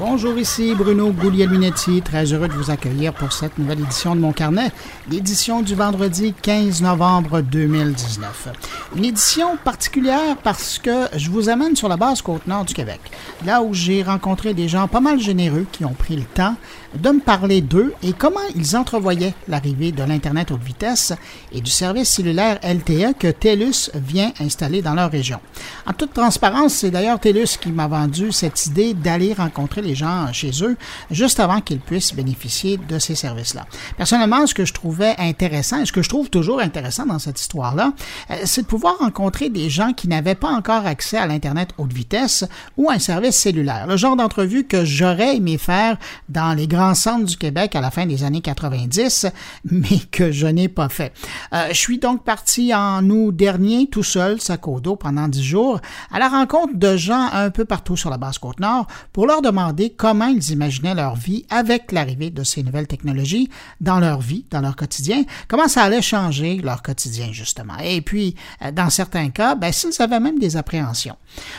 Bonjour, ici Bruno Guglielminetti, très heureux de vous accueillir pour cette nouvelle édition de mon carnet, l'édition du vendredi 15 novembre 2019. Une édition particulière parce que je vous amène sur la base côte-nord du Québec, là où j'ai rencontré des gens pas mal généreux qui ont pris le temps de me parler d'eux et comment ils entrevoyaient l'arrivée de l'Internet haute vitesse et du service cellulaire LTE que TELUS vient installer dans leur région. En toute transparence, c'est d'ailleurs TELUS qui m'a vendu cette idée d'aller rencontrer les gens chez eux juste avant qu'ils puissent bénéficier de ces services-là. Personnellement, ce que je trouvais intéressant et ce que je trouve toujours intéressant dans cette histoire-là, euh, c'est de pouvoir rencontrer des gens qui n'avaient pas encore accès à l'Internet haute vitesse ou à un service cellulaire. Le genre d'entrevue que j'aurais aimé faire dans les grands centre du Québec à la fin des années 90, mais que je n'ai pas fait. Euh, je suis donc parti en août dernier, tout seul, sac au dos, pendant dix jours, à la rencontre de gens un peu partout sur la basse côte nord pour leur demander comment ils imaginaient leur vie avec l'arrivée de ces nouvelles technologies dans leur vie, dans leur quotidien, comment ça allait changer leur quotidien, justement. Et puis, euh, dans certains cas, ben, s'ils avaient même des appréhensions.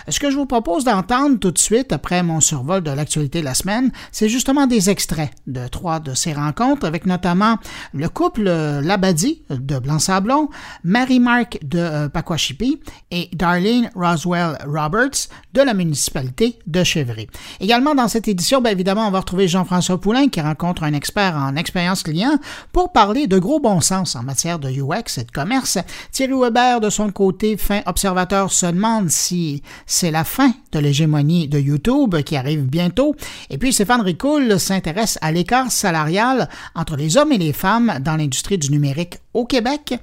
Ce que je vous propose d'entendre tout de suite après mon survol de l'actualité de la semaine, c'est justement des extraits de trois de ces rencontres, avec notamment le couple Labadie de Blanc-Sablon, Mary-Marc de euh, Paquachipi et Darlene Roswell Roberts de la municipalité de Chevry. Également dans cette édition, bien évidemment, on va retrouver Jean-François Poulain qui rencontre un expert en expérience client pour parler de gros bon sens en matière de UX et de commerce. Thierry Weber, de son côté, fin observateur, se demande si c'est la fin de l'hégémonie de YouTube qui arrive bientôt. Et puis Stéphane Ricoul s'intéresse à l'écart salarial entre les hommes et les femmes dans l'industrie du numérique au Québec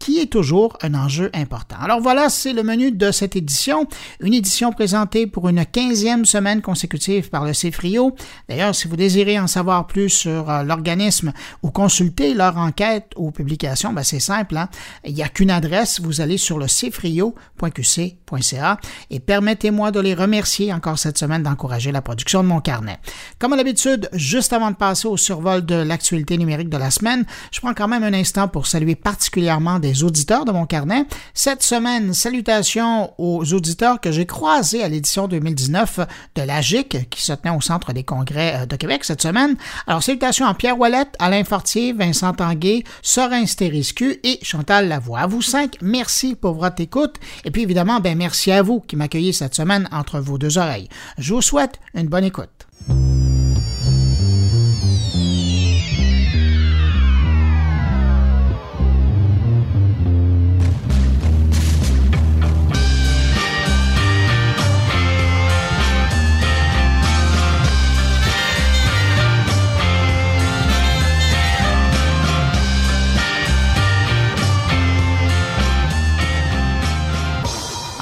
qui est toujours un enjeu important. Alors voilà, c'est le menu de cette édition, une édition présentée pour une quinzième semaine consécutive par le CFRIO. D'ailleurs, si vous désirez en savoir plus sur euh, l'organisme ou consulter leur enquête ou publication, ben c'est simple, hein? il n'y a qu'une adresse, vous allez sur le cfrio.qc.ca et permettez-moi de les remercier encore cette semaine d'encourager la production de mon carnet. Comme à l'habitude, juste avant de passer au survol de l'actualité numérique de la semaine, je prends quand même un instant pour saluer particulièrement des auditeurs de mon carnet. Cette semaine, salutations aux auditeurs que j'ai croisés à l'édition 2019 de l'AGIC qui se tenait au Centre des congrès euh, de Québec cette semaine. Alors, salutations à Pierre Ouellette, Alain Fortier, Vincent Tanguay, Sorin Stériscu et Chantal Lavoie. À vous cinq, merci pour votre écoute. Et puis, évidemment, ben, merci à vous qui m'accueillez cette semaine entre vos deux oreilles. Je vous souhaite une bonne écoute.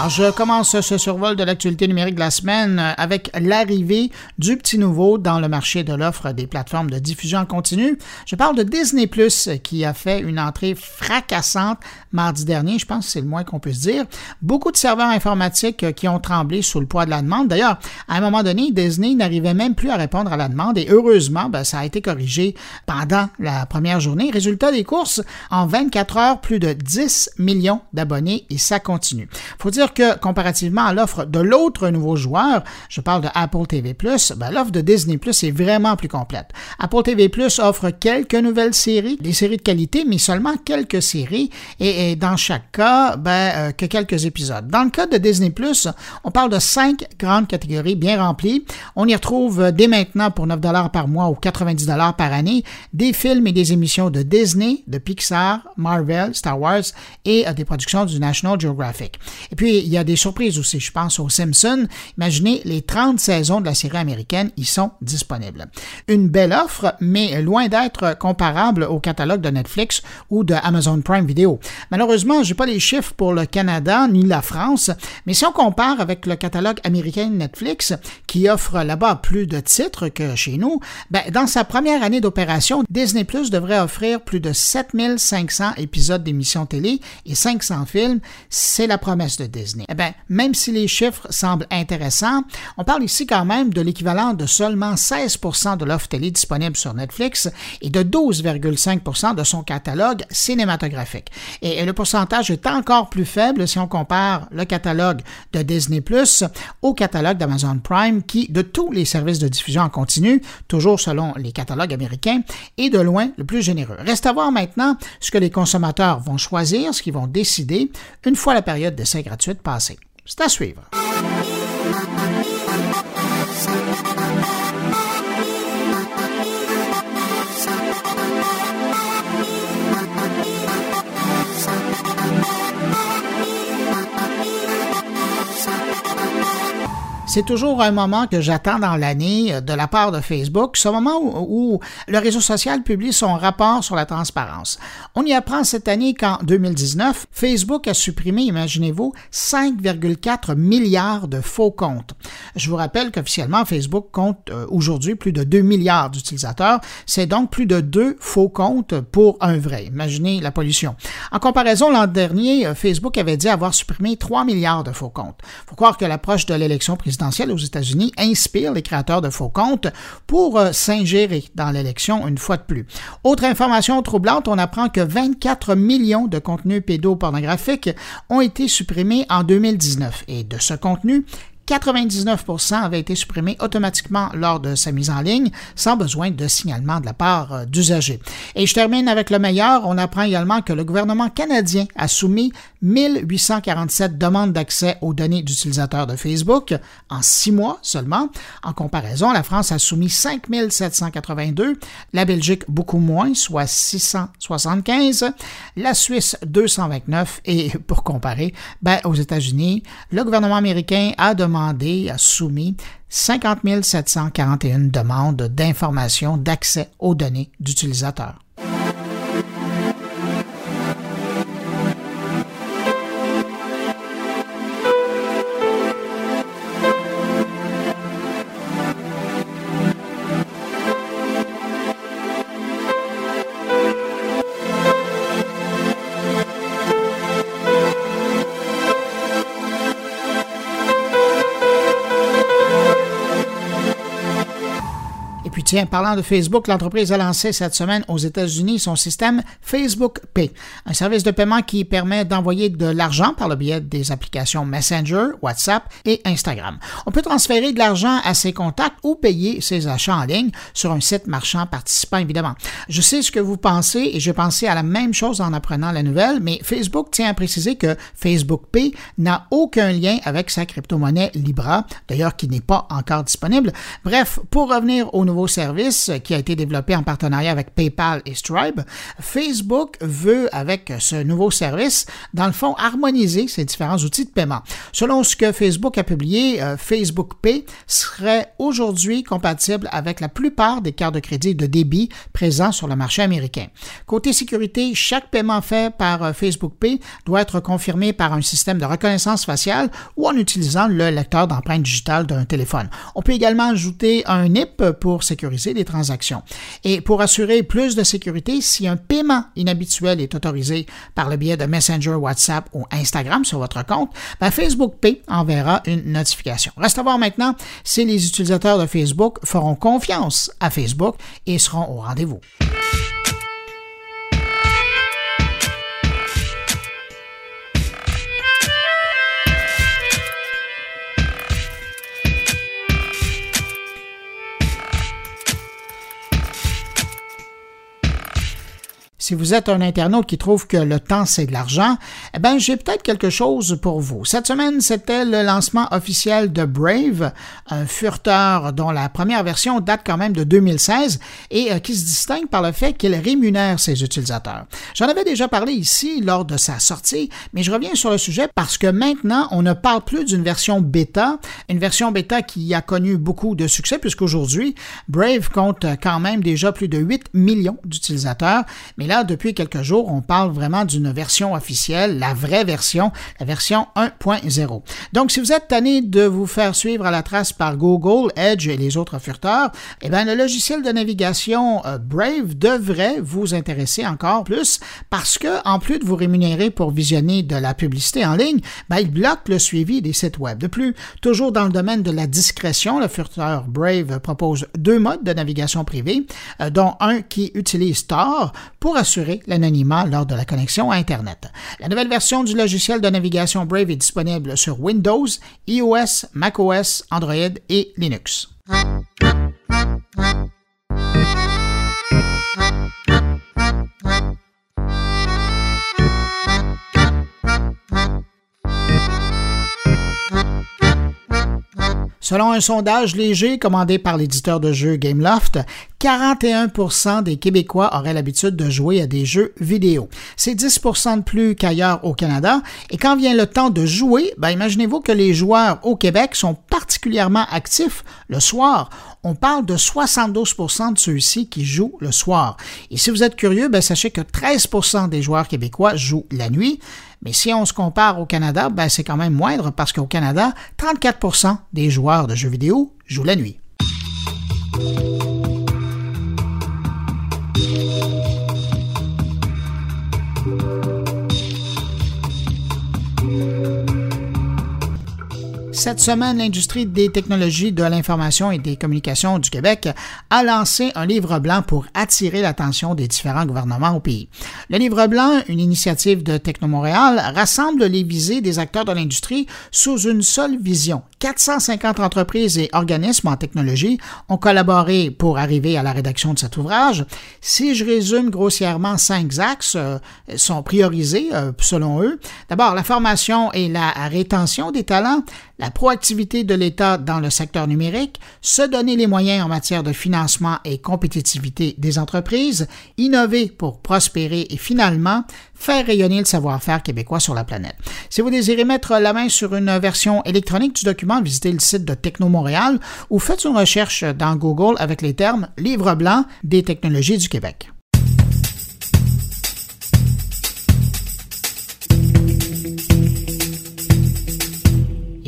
Je commence ce survol de l'actualité numérique de la semaine euh, avec l'arrivée du petit nouveau dans le marché de l'offre des plateformes de diffusion en continu. Je parle de Disney Plus qui a fait une entrée fracassante mardi dernier, je pense que c'est le moins qu'on puisse dire. Beaucoup de serveurs informatiques euh, qui ont tremblé sous le poids de la demande. D'ailleurs, à un moment donné, Disney n'arrivait même plus à répondre à la demande et heureusement, ben, ça a été corrigé pendant la première journée. Résultat des courses, en 24 heures, plus de 10 millions d'abonnés et ça continue. Faut dire comparativement à l'offre de l'autre nouveau joueur, je parle de Apple TV+, ben, l'offre de Disney Plus est vraiment plus complète. Apple TV Plus offre quelques nouvelles séries, des séries de qualité, mais seulement quelques séries, et, dans chaque cas, ben, euh, que quelques épisodes. Dans le cas de Disney Plus, on parle de cinq grandes catégories bien remplies. On y retrouve euh, dès maintenant pour 9 dollars par mois ou 90 dollars par année des films et des émissions de Disney, de Pixar, Marvel, Star Wars et euh, des productions du National Geographic. Et puis il y a des surprises aussi. Je pense aux Simpsons. Imaginez, les 30 saisons de la série américaine, ils sont disponibles. Une belle offre, mais loin d'être comparable au catalogue de Netflix ou de Amazon Prime Video. Malheureusement, j'ai pas les chiffres pour le Canada ni la France, mais si on compare avec le catalogue américain Netflix, qui offre là-bas plus de titres que chez nous, ben, dans sa première année d'opération, Disney Plus devrait offrir plus de 7500 épisodes d'émissions télé et 500 films. C'est la promesse de Disney. Eh bien, même si les chiffres semblent intéressants, on parle ici quand même de l'équivalent de seulement 16% de l'offre télé disponible sur Netflix et de 12,5% de son catalogue cinématographique. Et le pourcentage est encore plus faible si on compare le catalogue de Disney Plus au catalogue d'Amazon Prime qui, de tous les services de diffusion en continu, toujours selon les catalogues américains, est de loin le plus généreux. Reste à voir maintenant ce que les consommateurs vont choisir, ce qu'ils vont décider une fois la période d'essai gratuite passée. C'est à suivre. C'est toujours un moment que j'attends dans l'année euh, de la part de Facebook, ce moment où, le réseau social publie son rapport sur la transparence. On y apprend cette année qu'en 2019, Facebook a supprimé, imaginez-vous, 5,4 milliards de faux comptes. Je vous rappelle qu'officiellement, Facebook compte euh, aujourd'hui plus de 2 milliards d'utilisateurs. C'est donc plus de deux faux comptes pour un vrai. Imaginez la pollution. En comparaison, l'an dernier, euh, Facebook avait dit avoir supprimé 3 milliards de faux comptes. Faut croire que l'approche de l'élection présidentielle aux États-Unis inspire les créateurs de faux comptes pour euh, s'ingérer dans l'élection une fois de plus. Autre information troublante, on apprend que 24 millions de contenus pédopornographiques ont été supprimés en 2019 et de ce contenu, 99% avaient été supprimés automatiquement lors de sa mise en ligne, sans besoin de signalement de la part euh, d'usagers. Et je termine avec le meilleur. On apprend également que le gouvernement canadien a soumis 1847 demandes d'accès aux données d'utilisateurs de Facebook en six mois seulement. En comparaison, la France a soumis 5782, la Belgique beaucoup moins, soit 675, la Suisse 229 et pour comparer, ben, aux États-Unis, le gouvernement américain a demandé a soumis 50 741 demandes d'information d'accès aux données d'utilisateurs. Tiens, parlant de Facebook, l'entreprise a lancé cette semaine aux États-Unis son système Facebook Pay, un service de paiement qui permet d'envoyer de l'argent par le biais des applications Messenger, WhatsApp et Instagram. On peut transférer de l'argent à ses contacts ou payer ses achats en ligne sur un site marchand participant, évidemment. Je sais ce que vous pensez et j'ai pensé à la même chose en apprenant la nouvelle, mais Facebook tient à préciser que Facebook Pay n'a aucun lien avec sa crypto-monnaie Libra, d'ailleurs qui n'est pas encore disponible. Bref, pour revenir au nouveau service qui a été développé en partenariat avec PayPal et Stripe, Facebook veut, avec ce nouveau service, dans le fond, harmoniser ces différents outils de paiement. Selon ce que Facebook a publié, euh, Facebook Pay serait aujourd'hui compatible avec la plupart des cartes de crédit de débit présents sur le marché américain. Côté sécurité, chaque paiement fait par euh, Facebook Pay doit être confirmé par un système de reconnaissance faciale ou en utilisant le lecteur d'empreintes digitales d'un téléphone. On peut également ajouter un NIP pour sécuriser Et pour assurer plus de sécurité, si un paiement inhabituel est autorisé par le biais de Messenger, WhatsApp ou Instagram sur votre compte, ben, Facebook Pay enverra une notification. Reste à voir maintenant si les utilisateurs de Facebook feront confiance à Facebook et seront au rendez-vous. Si vous êtes un internaute qui trouve que le temps c'est de l'argent, eh ben j'ai peut-être quelque chose pour vous. Cette semaine, c'était le lancement officiel de Brave, un furteur dont la première version date quand même de 2016 et euh, qui se distingue par le fait qu'il rémunère ses utilisateurs. J'en avais déjà parlé ici lors de sa sortie, mais je reviens sur le sujet parce que maintenant, on ne parle plus d'une version bêta, une version bêta qui a connu beaucoup de succès puisqu'aujourd'hui, Brave compte quand même déjà plus de 8 millions d'utilisateurs, mais là depuis quelques jours, on parle vraiment d'une version officielle, la vraie version, la version 1.0. Donc, si vous êtes tanné de vous faire suivre à la trace par Google, Edge et les autres furteurs, eh bien, le logiciel de navigation euh, Brave devrait vous intéresser encore plus parce que, en plus de vous rémunérer pour visionner de la publicité en ligne, ben, il bloque le suivi des sites web. De plus, toujours dans le domaine de la discrétion, le furteur Brave propose deux modes de navigation privée, euh, dont un qui utilise Tor pour assurer l'anonymat lors de la connexion à Internet. La nouvelle version du logiciel de navigation Brave est disponible sur Windows, iOS, macOS, Android et Linux. Selon un sondage léger commandé par l'éditeur de jeux Gameloft, 41% des Québécois auraient l'habitude de jouer à des jeux vidéo. C'est 10% de plus qu'ailleurs au Canada. Et quand vient le temps de jouer, ben imaginez-vous que les joueurs au Québec sont particulièrement actifs le soir. On parle de 72% de ceux-ci qui jouent le soir. Et si vous êtes curieux, ben sachez que 13% des joueurs québécois jouent la nuit. Mais si on se compare au Canada, ben c'est quand même moindre parce qu'au Canada, 34% des joueurs de jeux vidéo jouent la nuit. Cette semaine, l'industrie des technologies de l'information et des communications du Québec a lancé un livre blanc pour attirer l'attention des différents gouvernements au pays. Le livre blanc, une initiative de Techno Montréal, rassemble les visées des acteurs de l'industrie sous une seule vision. 450 entreprises et organismes en technologie ont collaboré pour arriver à la rédaction de cet ouvrage. Si je résume grossièrement, cinq axes euh, sont priorisés euh, selon eux. D'abord, la formation et la rétention des talents, la proactivité de l'État dans le secteur numérique, se donner les moyens en matière de financement et compétitivité des entreprises, innover pour prospérer et finalement faire rayonner le savoir-faire québécois sur la planète. Si vous désirez mettre la main sur une version électronique du document, visitez le site de Techno Montréal ou faites une recherche dans Google avec les termes Livre blanc des technologies du Québec.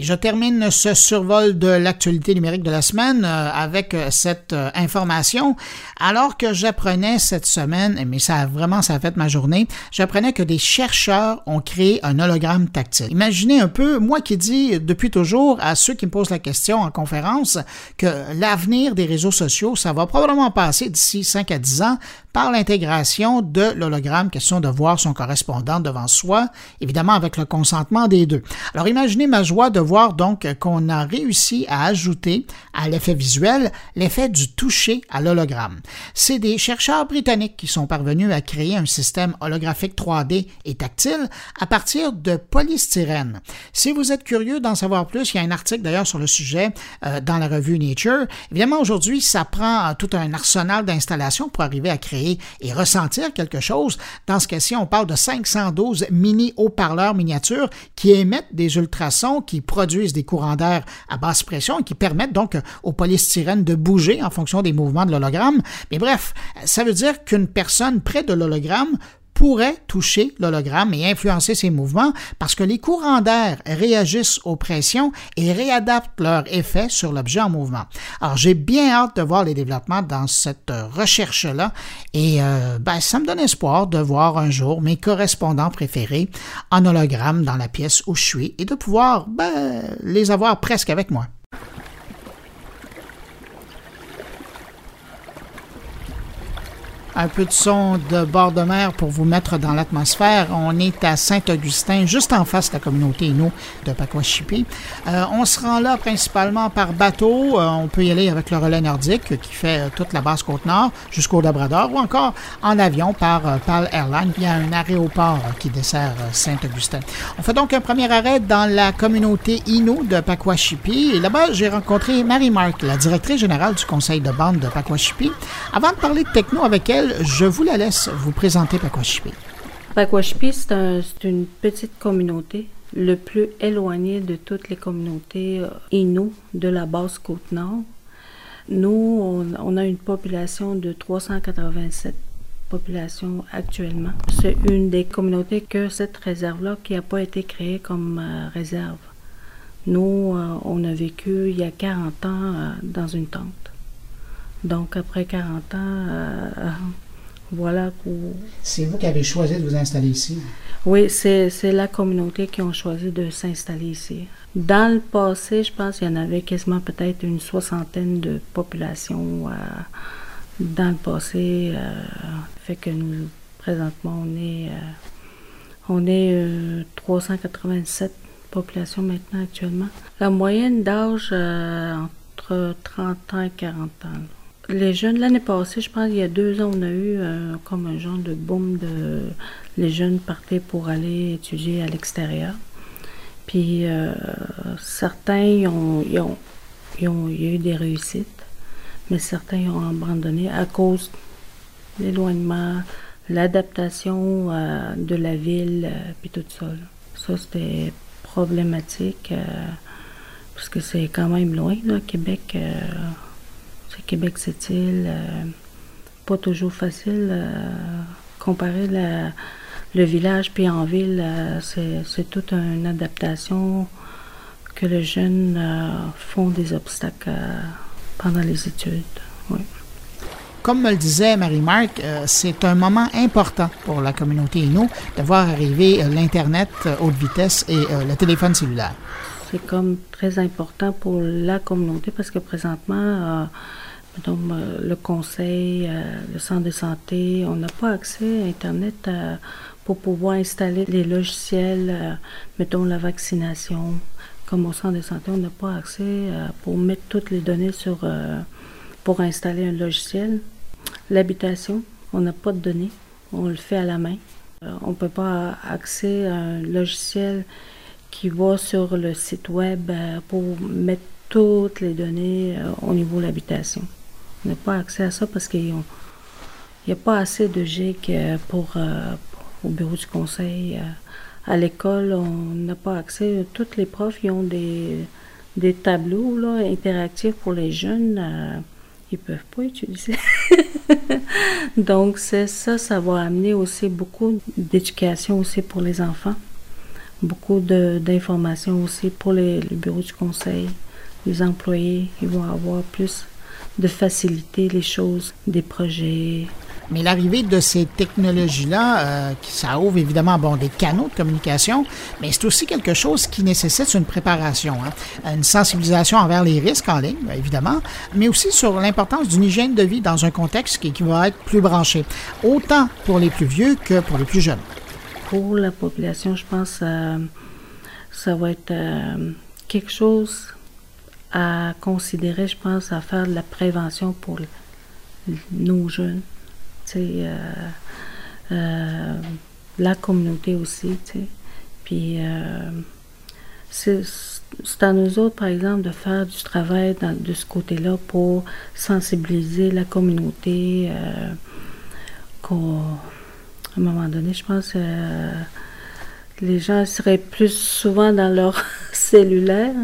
Je termine ce survol de l'actualité numérique de la semaine euh, avec euh, cette euh, information. Alors que j'apprenais cette semaine, mais ça a vraiment ça a fait ma journée, j'apprenais que des chercheurs ont créé un hologramme tactile. Imaginez un peu, moi qui dis depuis toujours à ceux qui me posent la question en conférence que l'avenir des réseaux sociaux, ça va probablement passer d'ici 5 à 10 ans par l'intégration de l'hologramme, question de voir son correspondant devant soi, évidemment avec le consentement des deux. Alors imaginez ma joie de voir donc qu'on a réussi à ajouter à l'effet visuel l'effet du toucher à l'hologramme. C'est des chercheurs britanniques qui sont parvenus à créer un système holographique 3D et tactile à partir de polystyrène. Si vous êtes curieux d'en savoir plus, il y a un article d'ailleurs sur le sujet euh, dans la revue Nature. Évidemment, aujourd'hui, ça prend tout un arsenal d'installations pour arriver à créer et ressentir quelque chose. Dans ce cas-ci, on parle de 512 mini haut-parleurs miniatures qui émettent des ultrasons, qui produisent des courants d'air à basse pression et qui permettent donc au polystyrène de bouger en fonction des mouvements de l'hologramme. Mais bref, ça veut dire qu'une personne près de l'hologramme pourrait toucher l'hologramme et influencer ses mouvements parce que les courants d'air réagissent aux pressions et réadaptent leur effet sur l'objet en mouvement. Alors j'ai bien hâte de voir les développements dans cette recherche-là et euh, ben, ça me donne espoir de voir un jour mes correspondants préférés en hologramme dans la pièce où je suis et de pouvoir ben, les avoir presque avec moi. Un peu de son de bord de mer pour vous mettre dans l'atmosphère. On est à Saint-Augustin, juste en face de la communauté nous de Pacoachipi. Euh, on se rend là principalement par bateau. Euh, on peut y aller avec le relais nordique qui fait euh, toute la basse côte nord jusqu'au Labrador ou encore en avion par PAL Airlines. Il y a un aéroport qui dessert Saint-Augustin. On fait donc un premier arrêt dans la communauté Innu de Pacoachipi. Et là-bas, j'ai rencontré Marie Mark, la directrice générale du conseil de bande de Pacoachipi. Avant de parler de techno avec elle, je vous la laisse vous présenter Pakwashipi. Pakwashipi, c'est une petite communauté, le plus éloignée de toutes les communautés euh, de la basse côte nord. Nous, on, a une population de 387 population actuellement. C'est une des communautés que cette réserve-là qui n'a pas été créée comme euh, réserve. Nous, euh, on a vécu il y a 40 ans dans une tente. Donc après 40 ans, voilà. C'est vous qui avez choisi de vous installer ici? Oui, c'est la communauté qui a choisi de s'installer ici. Dans le passé, je pense qu'il y en avait quasiment peut-être une soixantaine de populations dans le passé. Euh, fait que nous, présentement, on est, euh, on est 387 euh, populations maintenant actuellement. La moyenne d'âge entre 30 ans et 40 ans. Les jeunes, l'année passée, je pense, il y a deux ans, on a eu comme un genre de boom de. Les jeunes partaient pour aller étudier à l'extérieur. Puis certains, ont, ont, ils ont, y a eu des réussites mais certains ont abandonné à cause de l'éloignement, l'adaptation euh, de la ville, euh, puis tout ça. Ça, c'était problématique, euh, parce que c'est quand même loin, là, Québec. Québec, cette île. pas toujours facile. comparer le village puis en ville, c'est toute une adaptation que les jeunes font des obstacles pendant les études. Comme me le disait Marie-Marc, euh, c'est un moment important pour la communauté Inno de voir arriver euh, l'Internet euh, haute vitesse et le téléphone cellulaire. C'est comme très important pour la communauté parce que présentement, le conseil, le centre de santé, on n'a pas accès à Internet pour pouvoir installer les logiciels, mettons la vaccination, comme au centre de santé, on n'a pas accès euh, pour mettre toutes les données sur euh, pour installer un logiciel. L'habitation, on n'a pas de données, on le fait à la main. Euh, on ne peut pas accéder à un logiciel qui va sur le site web pour mettre toutes les données au niveau de l'habitation. N'a pas accès à ça parce qu'il n'y a pas assez de GIG pour, au bureau du conseil à l'école, on n'a pas accès. Tous les profs, ils ont des, des tableaux là, interactifs pour les jeunes. Euh, ils ne peuvent pas utiliser. Donc, c'est ça, ça va amener aussi beaucoup d'éducation aussi pour les enfants. Beaucoup d'informations aussi pour les, les bureaux du conseil. Les employés, ils vont avoir plus de faciliter les choses, des projets, mais l'arrivée de ces technologies-là, euh, ça ouvre évidemment bon, des canaux de communication, mais c'est aussi quelque chose qui nécessite une préparation, hein. une sensibilisation envers les risques en ligne, évidemment, mais aussi sur l'importance d'une hygiène de vie dans un contexte qui, va être plus branché, autant pour les plus vieux que pour les plus jeunes. Pour la population, je pense que euh, ça va être euh, quelque chose à considérer, je pense, à faire de la prévention pour nos jeunes. Euh, euh, la communauté aussi, Puis euh, c'est à nous autres, par exemple, de faire du travail de ce côté-là pour sensibiliser la communauté. à un moment donné, je pense les gens seraient plus souvent dans leur cellulaire,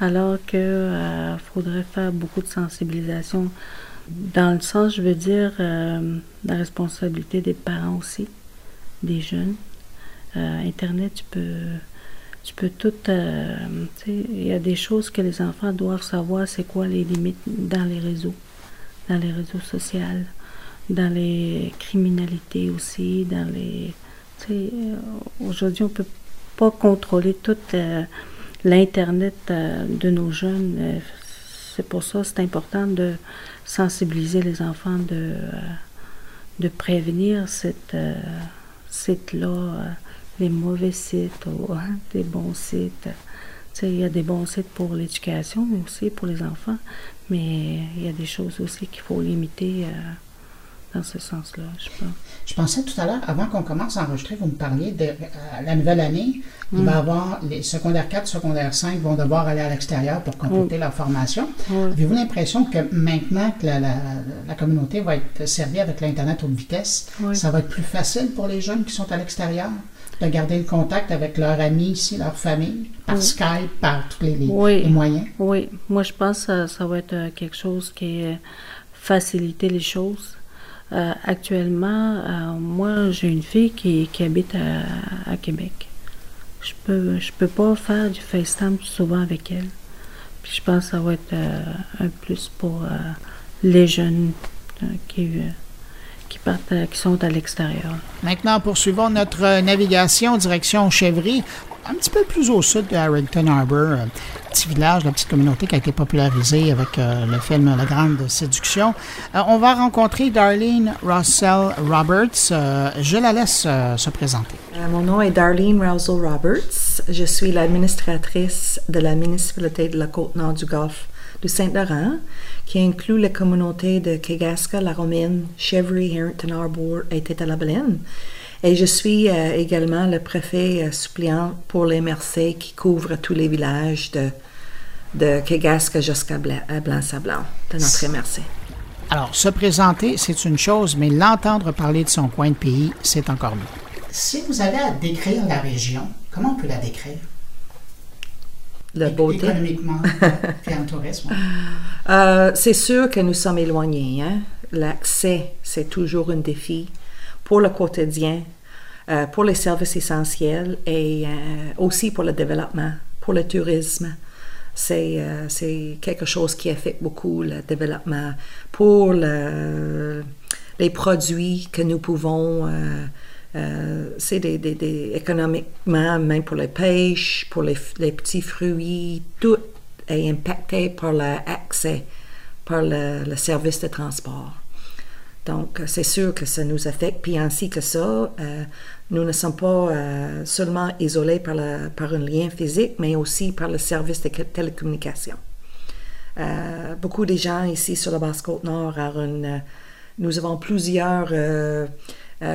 alors qu'il faudrait faire beaucoup de sensibilisation dans le sens, je veux dire, euh, la responsabilité des parents aussi, des jeunes. Euh, Internet, tu peux, tu peux tout. Euh, il y a des choses que les enfants doivent savoir, c'est quoi les limites dans les réseaux, dans les réseaux sociaux, dans les criminalités aussi, dans les. Aujourd'hui, on peut pas contrôler toute l'Internet de nos jeunes. C'est pour ça c'est important de sensibiliser les enfants de, euh, de prévenir cette, euh, euh, les mauvais sites, ou, hein, des bons sites. Il y a des bons sites pour l'éducation, aussi pour les enfants, mais il y a des choses aussi qu'il faut limiter dans ce sens-là, je pense. Je pensais tout à l'heure, avant qu'on commence à enregistrer, vous me parliez de la nouvelle année. Il va y mm. avoir les secondaires 4, secondaires 5 vont devoir aller à l'extérieur pour compléter mm. leur formation. Avez-vous l'impression que maintenant que la, communauté va être servie avec l'Internet haute vitesse, ça va être plus facile pour les jeunes qui sont à l'extérieur de garder le contact avec leurs amis ici, leur famille, par Skype, par tous les, moyens? Oui, moi je pense que ça, va être euh, quelque chose qui est faciliter les choses Euh, actuellement, moi, j'ai une fille qui, habite à, Québec. Je peux, je peux pas faire du FaceTime souvent avec elle. Puis je pense que ça va être un plus pour les jeunes qui qui, partent, qui sont à l'extérieur. Maintenant, poursuivons notre navigation direction Chevry un petit peu plus au sud de Harrington Harbour, un petit village, la petite communauté qui a été popularisée avec euh, le film La Grande Séduction. Euh, on va rencontrer Darlene Russell Roberts. Euh, je la laisse se présenter. mon nom est Darlene Russell Roberts. Je suis l'administratrice de la municipalité de la Côte-Nord du Golfe du Saint-Laurent, qui inclut les communautés de Kegaska, La Romaine, Chevry, Harrington Harbour et Tétalabelaine. Et je suis euh, également le préfet euh, suppléant pour les MRC qui couvre tous les villages de, de Kegaska jusqu'à Blanc-Sablon, de notre MRC. Alors, se présenter, c'est une chose, mais l'entendre parler de son coin de pays, c'est encore mieux. Si vous avez à décrire la région, comment on peut la décrire? La beauté. Économiquement, puis en tourisme. Euh, c'est sûr que nous sommes éloignés. Hein? L'accès, c'est toujours un défi pour le quotidien, euh, pour les services essentiels et euh, aussi pour le développement, pour le tourisme. C'est quelque chose qui affecte beaucoup le développement pour le, les produits que nous pouvons. C'est des, des, économiquement, même pour les pêches, pour les, petits fruits, tout est impacté par l'accès, par le, service de transport. Donc, c'est sûr que ça nous affecte. Puis ainsi que ça, euh, nous ne sommes pas euh, seulement isolés par, par un lien physique, mais aussi par le service de télécommunication. Euh, beaucoup de gens ici sur la Basse-Côte-Nord, nous avons plusieurs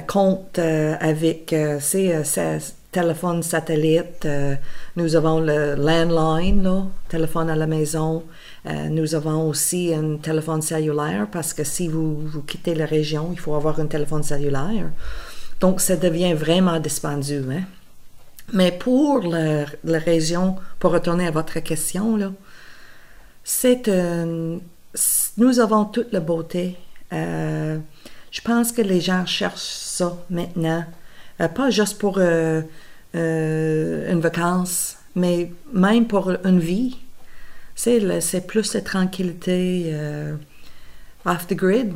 comptes avec ces téléphones satellites. nous avons le landline, téléphone à la maison. Euh, nous avons aussi un téléphone cellulaire parce que si vous, quittez la région, il faut avoir un téléphone cellulaire. Donc, ça devient vraiment dispendieux. Hein? Mais pour la, région, pour retourner à votre question, là, c'est nous avons toute la beauté. Euh, je pense que les gens cherchent ça maintenant, euh, pas juste pour une vacance, mais même pour une vie c'est plus de tranquillité euh, off the grid.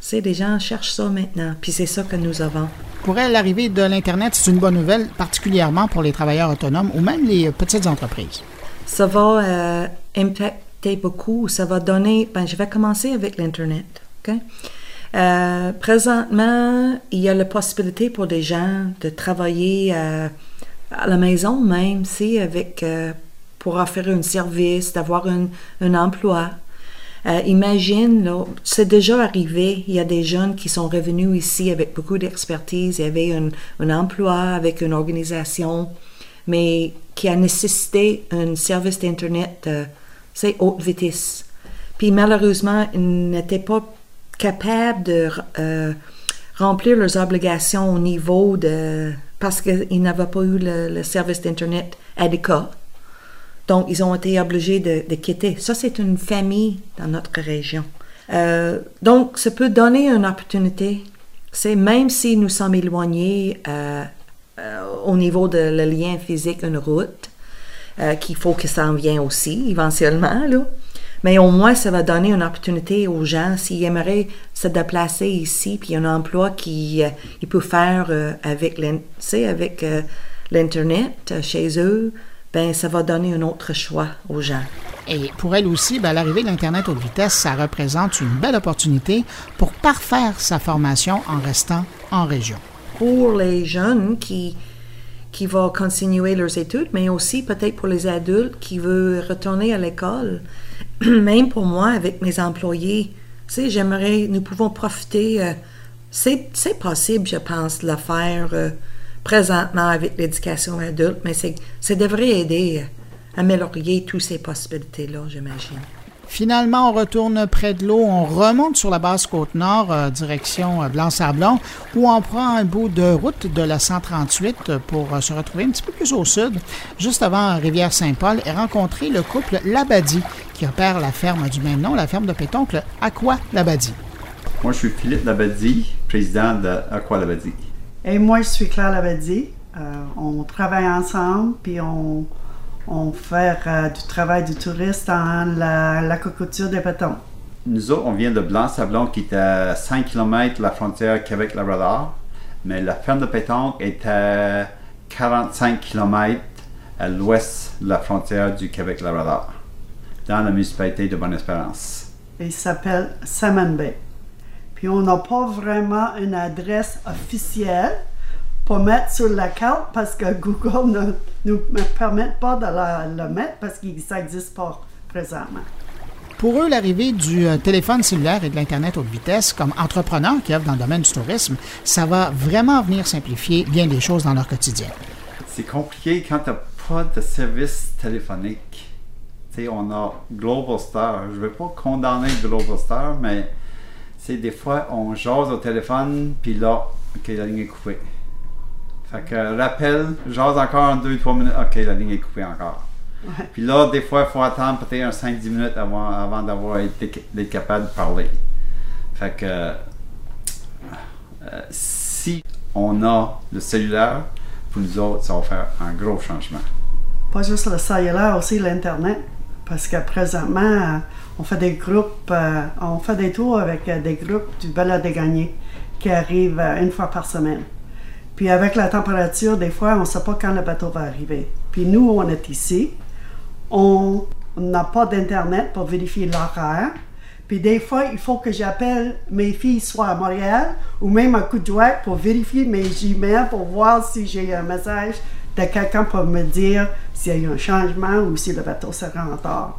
C'est des gens cherchent ça maintenant, puis c'est ça que nous avons. Pour elle, l'arrivée de l'Internet, c'est une bonne nouvelle, particulièrement pour les travailleurs autonomes ou même les petites entreprises. Ça va euh, impacter beaucoup. Ça va donner. Ben, je vais commencer avec l'Internet. Euh, présentement, il y a la possibilité pour des gens de travailler à la maison même, si avec pour offrir un service, d'avoir un, un emploi. Euh, imagine, c'est déjà arrivé, il y a des jeunes qui sont revenus ici avec beaucoup d'expertise, il y avait un, un, emploi avec une organisation, mais qui a nécessité un service d'Internet, euh, c'est haute vitesse. Puis malheureusement, ils n'étaient pas capables de euh, remplir leurs obligations au niveau de... parce qu'ils n'avaient pas eu le, service d'Internet adéquat. Donc, ils ont été obligés de, quitter. Ça, c'est une famille dans notre région. Euh, donc, ça peut donner une opportunité. C'est même si nous sommes éloignés euh, au niveau de le lien physique, une route, qu'il faut que ça en vienne aussi, éventuellement, là. Mais au moins, ça va donner une opportunité aux gens s'ils aimeraient se déplacer ici, puis un emploi qu'ils peuvent faire avec l'Internet chez eux, ben ça va donner un autre choix aux gens. Et pour elle aussi, ben, l'arrivée de l'Internet haute vitesse, ça représente une belle opportunité pour parfaire sa formation en restant en région. Pour les jeunes qui, qui vont continuer leurs études, mais aussi peut-être pour les adultes qui veulent retourner à l'école. Même pour moi, avec mes employés, tu sais, j'aimerais, nous pouvons profiter. Euh, c'est possible, je pense, de le faire. Euh, présentement avec l'éducation adulte, mais ça devrait aider à améliorer toutes ces possibilités-là, j'imagine. Finalement, on retourne près de l'eau, on remonte sur la basse côte nord, euh, direction euh, Blanc-Sablon, où on prend un bout de route de la 138 pour euh, se retrouver un petit peu plus au sud, juste avant Rivière-Saint-Paul, et rencontrer le couple Labadie, qui opère la ferme du même nom, la ferme de Pétoncle, Aqua Labadie. Moi, je suis Philippe Labadie, président d'Aqua Labadie. Et moi, je suis Claire Labadie. Euh, on travaille ensemble, puis on, on fait euh, du travail du touriste dans l'aquaculture des bâtons. Nous autres, on vient de Blanc-Sablon, qui est à 5 km de la frontière Québec-Labrador. Mais la ferme de pétanque est à 45 km à l'ouest de la frontière du Québec-Labrador, dans la municipalité de Bonne-Espérance. Il s'appelle Salmon Bay. Puis on n'a pas vraiment une adresse officielle pour mettre sur la carte parce que Google ne nous permet pas de la, le mettre parce que ça n'existe pas présentement. Pour eux, l'arrivée du euh, téléphone cellulaire et de l'Internet haute vitesse, comme entrepreneurs qui œuvrent dans le domaine du tourisme, ça va vraiment venir simplifier bien des choses dans leur quotidien. C'est compliqué quand tu n'as pas de service téléphonique. Tu sais, on a Global Star. Je ne vais pas condamner Global Star, mais c'est des fois, on jase au téléphone, puis là, OK, la ligne est coupée. Fait que rappel, jase encore 2-3 minutes, OK, la ligne est coupée encore. Puis là, des fois, il faut attendre peut-être un 5-10 minutes avant, avant d'avoir été d'être capable de parler. Fait que euh, si on a le cellulaire, pour nous autres, ça va faire un gros changement. Pas juste le cellulaire, aussi l'Internet. Parce que présentement, on fait des groupes, euh, on fait des tours avec euh, des groupes du balade des gagnés qui arrivent une fois par semaine. Puis avec la température, des fois, on ne sait pas quand le bateau va arriver. Puis nous, on est ici on n'a pas d'Internet pour vérifier l'horaire. Puis des fois, il faut que j'appelle mes filles soit à Montréal ou même à Coudouac pour vérifier mes Gmail pour voir si j'ai un message de quelqu'un pour me dire s'il y a eu un changement ou si le bateau sera en retard.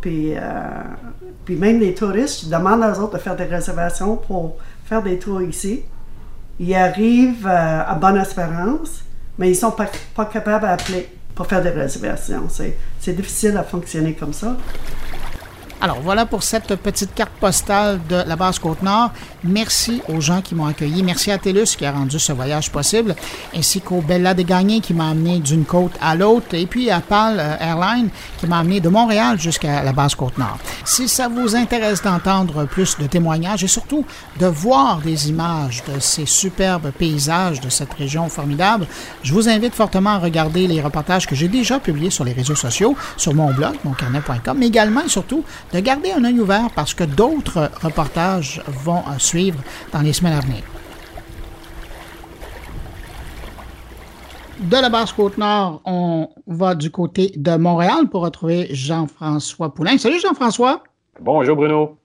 Puis, euh, puis même les touristes, je demande aux autres de faire des réservations pour faire des tours ici. Ils arrivent euh, à Bonne Espérance, mais ils ne sont pas, pas capables d'appeler pour faire des réservations. C'est difficile à fonctionner comme ça. Alors voilà pour cette petite carte postale de la base Côte-Nord. Merci aux gens qui m'ont accueilli. Merci à TELUS qui a rendu ce voyage possible, ainsi qu'au Bella des Gagnés qui m'a amené d'une côte à l'autre, et puis à PAL euh, Airline qui m'a amené de Montréal jusqu'à la base Côte-Nord. Si ça vous intéresse d'entendre plus de témoignages et surtout de voir des images de ces superbes paysages de cette région formidable, je vous invite fortement à regarder les reportages que j'ai déjà publiés sur les réseaux sociaux, sur mon blog, moncarnet.com, mais également et surtout de garder un œil ouvert parce que d'autres reportages vont euh, suivre dans les semaines à venir. De la basse Côte-Nord, on va du côté de Montréal pour retrouver Jean-François Poulain. Salut Jean-François. Bonjour Bruno.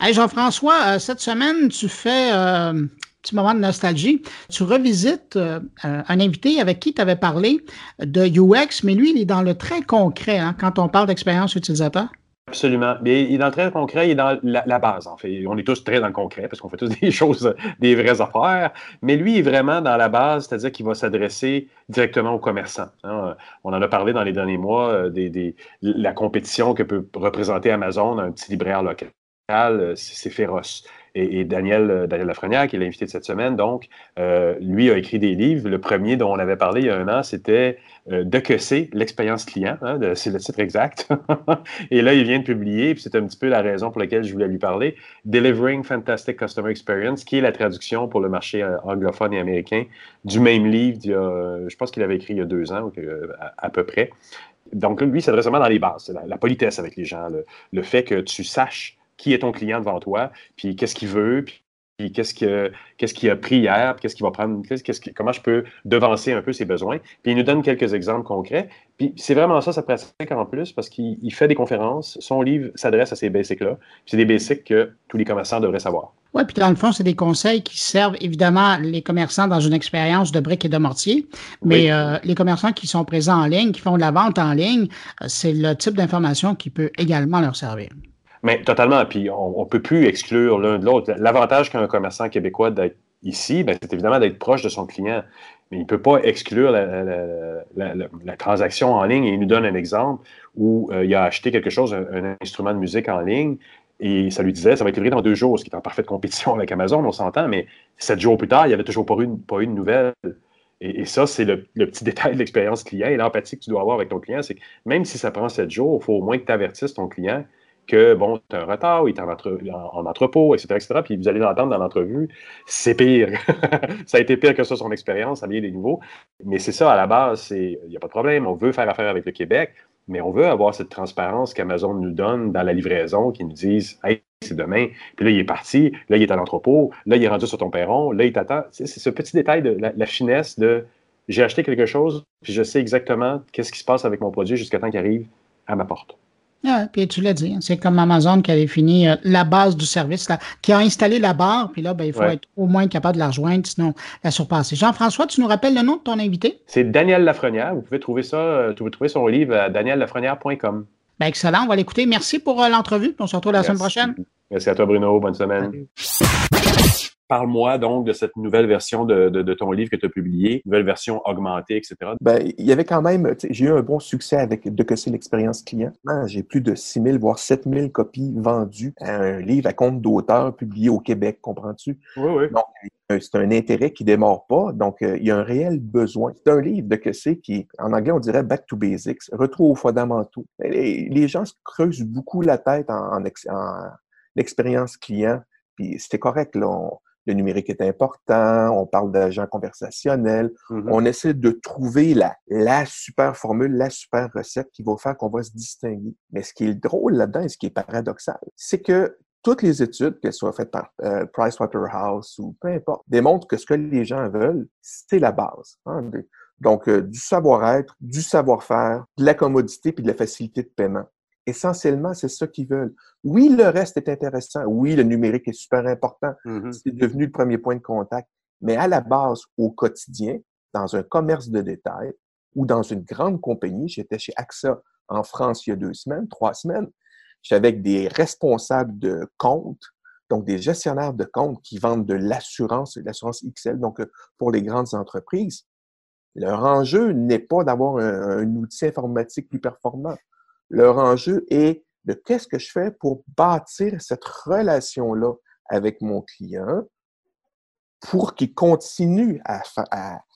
Hey Jean-François, euh, cette semaine, tu fais euh, un petit moment de nostalgie. Tu revisites un invité avec qui tu avais parlé de UX, mais lui, il est dans le très concret hein, quand on parle d'expérience utilisateur. Absolument. Mais il est dans le très concret, il est dans la, base, en fait. On est tous très dans le concret parce qu'on fait tous des choses, des vraies affaires. Mais lui est vraiment dans la base, c'est-à-dire qu'il va s'adresser directement aux commerçants. Hein. On en a parlé dans les derniers mois, euh, la compétition que peut représenter Amazon, un petit libraire local, euh, c'est féroce. Et, Daniel, euh, Daniel Lafrenière, qui est l'invité de cette semaine, donc, lui a écrit des livres. Le premier dont on avait parlé il y a un an, c'était euh, de que c'est l'expérience client, hein, c'est le titre exact. et là, il vient de publier, puis c'est un petit peu la raison pour laquelle je voulais lui parler, Delivering Fantastic Customer Experience, qui est la traduction pour le marché euh, anglophone et américain du même livre, je pense qu'il avait écrit il y a deux ans, à, peu près. Donc, lui, c'est vraiment dans les bases, la, politesse avec les gens, le, fait que tu saches qui est ton client devant toi, puis qu'est-ce qu'il veut, puis puis qu'est-ce qu'il a pris hier, qu'est-ce qu'il va prendre, comment je peux devancer un peu ses besoins. Puis il nous donne quelques exemples concrets. Puis c'est vraiment ça, sa pratique en plus, parce qu'il fait des conférences. Son livre s'adresse à ces basics-là. C'est des basics que tous les commerçants devraient savoir. Oui, puis dans le fond, c'est des conseils qui servent évidemment les commerçants dans une expérience de briques et de mortier, mais euh, les commerçants qui sont présents en ligne, qui font de la vente en ligne, euh, c'est le type d'information qui peut également leur servir. Mais totalement. Puis on ne peut plus exclure l'un de l'autre. L'avantage qu'un commerçant québécois d'être ici, ben, c'est évidemment d'être proche de son client. Mais il ne peut pas exclure la, transaction en ligne. Et il nous donne un exemple où euh, il a acheté quelque chose, un, instrument de musique en ligne, et ça lui disait, ça va être livré dans deux jours, ce qui est en parfaite compétition avec Amazon, on s'entend, mais sept jours plus tard, il n'y avait toujours pas eu, pas une nouvelle. Et, ça, c'est le, petit détail de l'expérience client et l'empathie que tu dois avoir avec ton client. C'est que même si ça prend sept jours, il faut au moins que tu avertisses ton client que, bon, tu as un retard, il est en, en, entrepôt, etc., etc. Puis vous allez l'entendre dans l'entrevue, c'est pire. ça a été pire que ça, son expérience, ça vient des nouveaux. Mais c'est ça, à la base, il n'y a pas de problème. On veut faire affaire avec le Québec, mais on veut avoir cette transparence qu'Amazon nous donne dans la livraison, qui nous disent, hey, c'est demain. Puis là, il est parti, là, il est à l'entrepôt, là, il est rendu sur ton perron, là, il t'attend. C'est ce petit détail de la, finesse de j'ai acheté quelque chose, puis je sais exactement qu'est-ce qui se passe avec mon produit jusqu'à temps qu'il arrive à ma porte. Puis tu l'as dit, hein, c'est comme Amazon qui avait fini euh, la base du service, là, qui a installé la barre, puis là, ben, il faut être au moins capable de la rejoindre, sinon la surpasser. Jean-François, tu nous rappelles le nom de ton invité? C'est Daniel Lafrenière. Vous pouvez trouver ça, euh, vous pouvez trouver son livre à daniellafrenière.com. Ben, excellent, on va l'écouter. Merci pour euh, l'entrevue. On se retrouve la semaine prochaine. Merci à toi, Bruno. Bonne semaine. Parle-moi donc de cette nouvelle version de, de, ton livre que tu as publié, nouvelle version augmentée, etc. Ben, il y avait quand même, j'ai eu un bon succès avec De que c'est l'expérience client. J'ai plus de 6 000, voire 7 000 copies vendues à un livre à compte d'auteur publié au Québec, comprends-tu? Oui, oui. Donc, euh, c'est un intérêt qui démarre pas. Donc, euh, il y a un réel besoin. C'est un livre de que c'est qui, en anglais, on dirait back to basics, retour aux fondamentaux. Les, les gens se creusent beaucoup la tête en, en, expérience client. Puis c'était correct, là le numérique est important, on parle d'agents conversationnels, mm-hmm. on essaie de trouver la, la super formule, la super recette qui va faire qu'on va se distinguer. Mais ce qui est drôle là-dedans et ce qui est paradoxal, c'est que toutes les études, qu'elles soient faites par euh, Pricewaterhouse ou peu importe, démontrent que ce que les gens veulent, c'est la base. Hein, donc, euh, du savoir-être, du savoir-faire, de la commodité puis de la facilité de paiement. Essentiellement, c'est ça qu'ils veulent. Oui, le reste est intéressant. Oui, le numérique est super important. Mm-hmm. C'est devenu le premier point de contact. Mais à la base, au quotidien, dans un commerce de détail ou dans une grande compagnie, j'étais chez AXA en France il y a deux semaines, trois semaines, j'étais avec des responsables de comptes, donc des gestionnaires de comptes qui vendent de l'assurance, l'assurance XL, donc euh, pour les grandes entreprises. Leur enjeu n'est pas d'avoir un outil informatique plus performant. Leur enjeu est de qu'est-ce que je fais pour bâtir cette relation-là avec mon client pour qu'il continue à,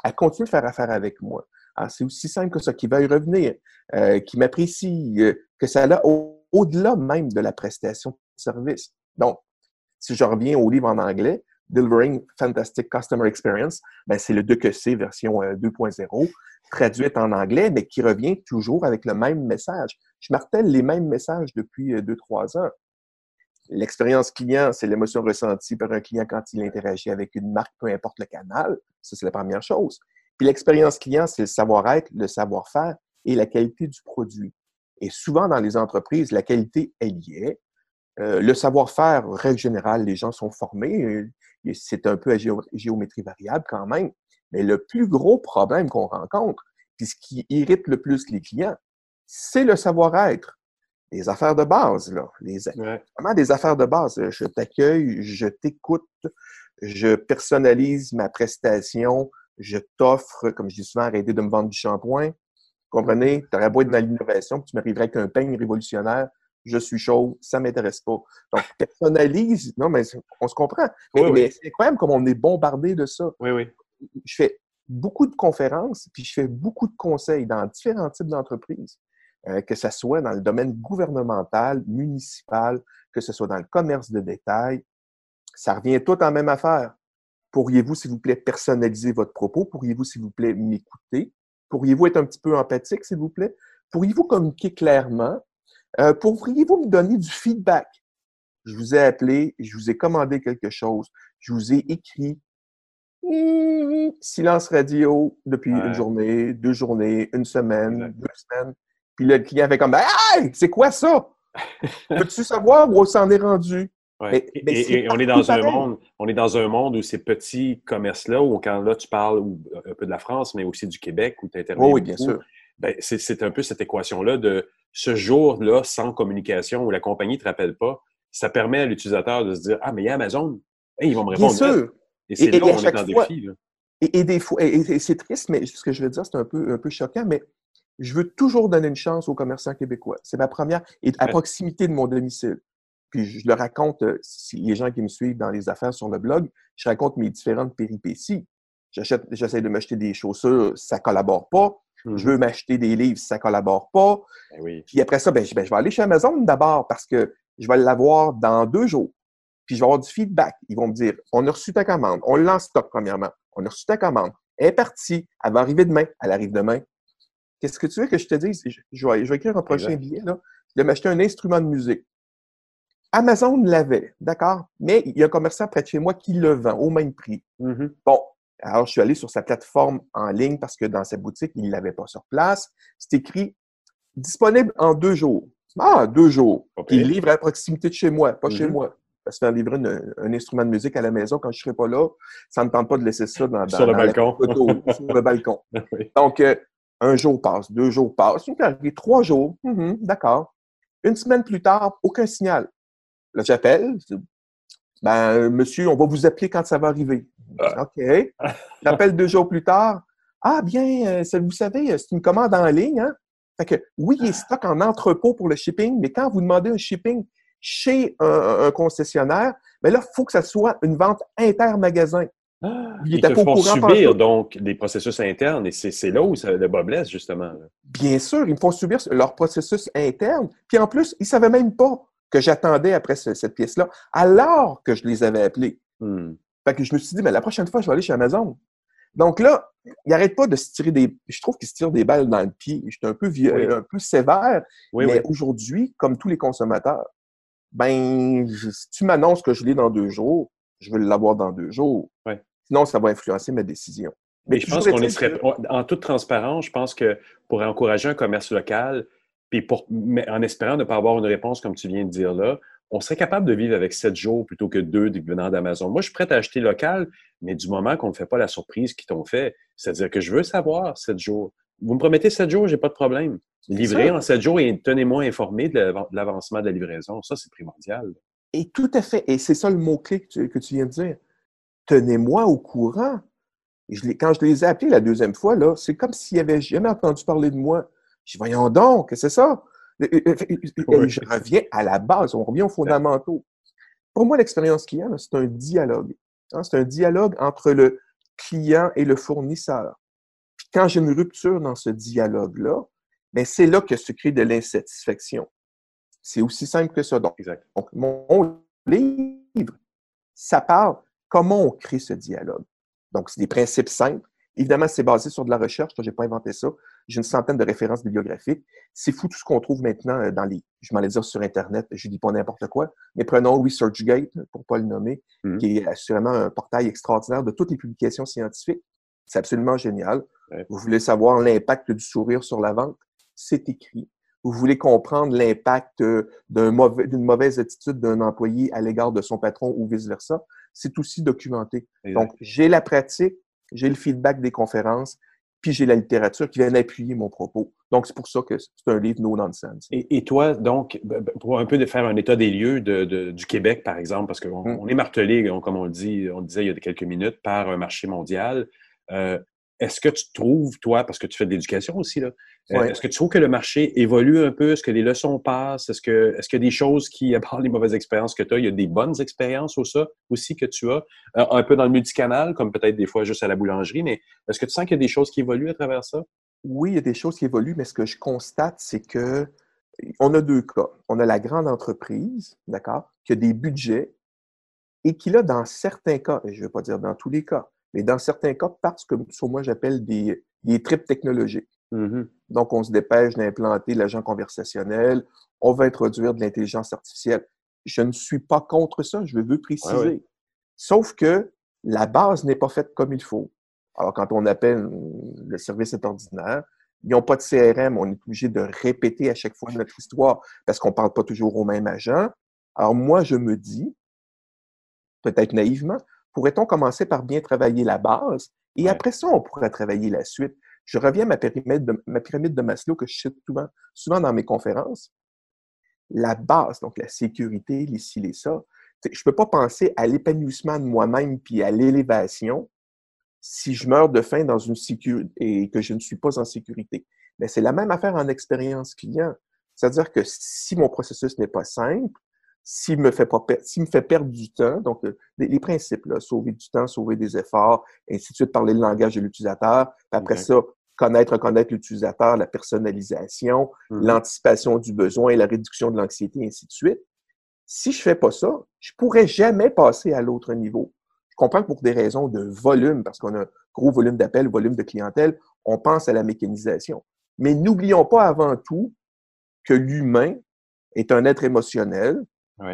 à, continuer de faire affaire avec moi. C'est aussi simple que ça, qu'il veuille revenir, euh, qu'il m'apprécie, euh, que ça a au-delà même de la prestation de service. Donc, si je reviens au livre en anglais, Delivering Fantastic Customer Experience, ben c'est le 2 que c'est version 2.0, euh, traduite en anglais, mais qui revient toujours avec le même message. Je martèle les mêmes messages depuis 2-3 euh, ans. L'expérience client, c'est l'émotion ressentie par un client quand il interagit avec une marque, peu importe le canal. Ça, c'est la première chose. Puis l'expérience client, c'est le savoir-être, le savoir-faire et la qualité du produit. Et souvent, dans les entreprises, la qualité, est. Euh, le savoir-faire, règle générale, les gens sont formés. C'est un peu à géométrie variable quand même. Mais le plus gros problème qu'on rencontre, puis ce qui irrite le plus les clients, c'est le savoir-être. Les affaires de base, là. Les, Vraiment des affaires de base. Je t'accueille, je t'écoute, je personnalise ma prestation, je t'offre, comme je dis souvent, arrêtez de me vendre du shampoing. Vous comprenez? Tu aurais beau être dans l'innovation, tu m'arriverais avec un peigne révolutionnaire. Je suis chaud, ça ne m'intéresse pas. Donc, personnalise. Non, mais on se comprend. Mais, mais c'est incroyable comme on est bombardé de ça. Oui, oui je fais beaucoup de conférences, puis je fais beaucoup de conseils dans différents types d'entreprises, euh, que ce soit dans le domaine gouvernemental, municipal, que ce soit dans le commerce de détail. Ça revient tout en même affaire. Pourriez-vous, s'il vous plaît, personnaliser votre propos? Pourriez-vous, s'il vous plaît, m'écouter? Pourriez-vous être un petit peu empathique, s'il vous plaît? Pourriez-vous communiquer clairement? Euh, pourriez-vous me donner du feedback? Je vous ai appelé, je vous ai commandé quelque chose, je vous ai écrit, Mmh, silence radio depuis une journée, deux journées, une semaine, deux semaines. Puis le client fait comme Hey, c'est quoi ça? Peux-tu savoir où on s'en est rendu? et, on est dans un monde, on est dans un monde où ces petits commerces-là, où quand là tu parles un peu de la France, mais aussi du Québec, où tu interviens. oui, bien sûr. Ben, c'est un peu cette équation-là de ce jour-là sans communication où la compagnie ne te rappelle pas, ça permet à l'utilisateur de se dire Ah, mais il y a Amazon, ils vont me répondre. Bien sûr. Et c'est là où on est en défi. Et, des fois, et, c'est triste, mais ce que je veux dire, c'est un peu, un peu choquant, mais je veux toujours donner une chance aux commerçants québécois. C'est ma première, et à proximité de mon domicile. Puis je le raconte, euh, si les gens qui me suivent dans les affaires sur le blog, je raconte mes différentes péripéties. J'achète, j'essaie de m'acheter des chaussures, ça collabore pas. Je veux mmh m'acheter des livres, ça collabore pas. Ben Puis après ça, ben, ben, je vais aller chez Amazon d'abord parce que je vais l'avoir dans deux jours. Puis je vais avoir du feedback. Ils vont me dire, on a reçu ta commande, on lance stock premièrement, on a reçu ta commande, elle est partie, elle va arriver demain, elle arrive demain. Qu'est-ce que tu veux que je te dise? Je, vais, écrire un prochain billet. Là. Je vais m'acheter un instrument de musique. Amazon l'avait, d'accord, mais il y a un commerçant près de chez moi qui le vend au même prix. Mm-hmm. Bon, alors je suis allé sur sa plateforme en ligne parce que dans sa boutique, il ne l'avait pas sur place. C'est écrit disponible en deux jours. Ah, deux jours. Il livre à proximité de chez moi, pas chez mm-hmm. moi. Parce que faire livrer un instrument de musique à la maison quand je ne serai pas là, ça ne me tente pas de laisser ça dans, sur, le balcon. sur le balcon. Donc, euh, un jour passe, deux jours passent, trois jours, mm-hmm, d'accord. Une semaine plus tard, aucun signal. Là, j'appelle. Ben, monsieur, on va vous appeler quand ça va arriver. Ah. OK. J'appelle deux jours plus tard. Ah, bien, euh, vous savez, c'est une commande en ligne, hein? Fait que, oui, il est stock en entrepôt pour le shipping, mais quand vous demandez un shipping chez un, concessionnaire, mais ben là, il faut que ça soit une vente inter-magasin. Ah, il ils te font subir donc des processus internes et c'est là où ça, le bas blesse, justement. Bien sûr, ils me font subir leur processus interne. Puis en plus, ils ne savaient même pas que j'attendais après cette pièce-là, alors que je les avais appelés. Hmm. Fait que je me suis dit, mais la prochaine fois, je vais aller chez Amazon. Donc là, il n'arrête pas de se tirer des. Je trouve qu'il se tire des balles dans le pied. Je suis un peu, un peu sévère. mais aujourd'hui, comme tous les consommateurs, ben, si tu m'annonces que je l'ai dans deux jours, je vais l'avoir dans deux jours. Sinon, ça va influencer ma décision. Mais, je pense qu'on est en toute transparence, je pense que pour encourager un commerce local, puis pour, en espérant ne pas avoir une réponse comme tu viens de dire là, on serait capable de vivre avec sept jours plutôt que deux venant d'Amazon. Moi, je suis prêt à acheter local, mais du moment qu'on ne fait pas la surprise qu'ils t'ont fait, c'est-à-dire que je veux savoir sept jours. Vous me promettez sept jours, j'ai pas de problème. Livrer en sept jours et tenez-moi informé de l'avancement de la livraison, ça, c'est primordial. Et tout à fait. Et c'est ça le mot-clé que, tu viens de dire. Tenez-moi au courant. quand je les ai appelés la deuxième fois, là, c'est comme s'ils n'avaient jamais entendu parler de moi. Je dis, voyons donc, c'est ça? Je reviens à la base, on revient aux fondamentaux. Pour moi, l'expérience client, c'est un dialogue. Hein, c'est un dialogue entre le client et le fournisseur. Puis quand j'ai une rupture dans ce dialogue-là, ben c'est là que se crée de l'insatisfaction. C'est aussi simple que ça. Donc, donc, mon livre, ça parle comment on crée ce dialogue? Donc, c'est des principes simples. Évidemment, c'est basé sur de la recherche. Je n'ai pas inventé ça. J'ai une centaine de références bibliographiques. C'est fou tout ce qu'on trouve maintenant euh, dans les, je m'allais dire sur Internet, je ne dis pas n'importe quoi, mais prenons ResearchGate, pour ne pas le nommer, mmh. qui est assurément un portail extraordinaire de toutes les publications scientifiques. C'est absolument génial. Vous voulez savoir l'impact du sourire sur la vente? C'est écrit. Vous voulez comprendre l'impact euh, d'une mauvais, mauvaise attitude d'un employé à l'égard de son patron ou vice-versa? C'est aussi documenté. Donc, j'ai la pratique, j'ai le feedback des conférences, puis j'ai la littérature qui vient appuyer mon propos. Donc, c'est pour ça que c'est un livre no nonsense. Et, toi, donc, pour un peu de faire un état des lieux de, du Québec, par exemple, parce qu'on hum. est martelé, comme on le dit, on disait il y a quelques minutes, par un marché mondial. Euh, est-ce que tu trouves, toi, parce que tu fais de l'éducation aussi, là, euh, est-ce que tu trouves que le marché évolue un peu? Est-ce que les leçons passent? Est-ce que est-ce qu'il y a des choses qui, à part les mauvaises expériences que tu as, il y a des bonnes expériences aussi que tu as? Euh, un peu dans le multicanal, comme peut-être des fois juste à la boulangerie, mais est-ce que tu sens qu'il y a des choses qui évoluent à travers ça? Oui, il y a des choses qui évoluent, mais ce que je constate, c'est que on a deux cas. On a la grande entreprise, d'accord, qui a des budgets et qui, là, dans certains cas, et je ne vais pas dire dans tous les cas, mais dans certains cas, parce que sur moi j'appelle des, des tripes technologiques. Mm-hmm. Donc, on se dépêche d'implanter l'agent conversationnel, on va introduire de l'intelligence artificielle. Je ne suis pas contre ça, je veux préciser. Sauf que la base n'est pas faite comme il faut. Alors, quand on appelle le service est ordinaire, ils n'ont pas de CRM, on est obligé de répéter à chaque fois notre histoire parce qu'on ne parle pas toujours au même agent. Alors, moi, je me dis, peut-être naïvement, pourrait-on commencer par bien travailler la base? Et après ça, on pourrait travailler la suite? Je reviens à ma pyramide de, ma pyramide de Maslow que je cite souvent, souvent dans mes conférences. La base, donc la sécurité, les ci, les ça, je ne peux pas penser à l'épanouissement de moi-même puis à l'élévation si je meurs de faim dans une sécurité et que je ne suis pas en sécurité. Mais c'est la même affaire en expérience client. C'est-à-dire que si mon processus n'est pas simple, s'il me fait pas s'il me fait perdre du temps, donc euh, les, principes, là, sauver du temps, sauver des efforts, ainsi de suite, parler le langage de l'utilisateur, après ça, connaître, reconnaître l'utilisateur, la personnalisation, mm-hmm. l'anticipation du besoin et la réduction de l'anxiété, ainsi de suite. Si je fais pas ça, je pourrais jamais passer à l'autre niveau. Je comprends que pour des raisons de volume, parce qu'on a un gros volume d'appels, volume de clientèle, on pense à la mécanisation. Mais n'oublions pas avant tout que l'humain est un être émotionnel.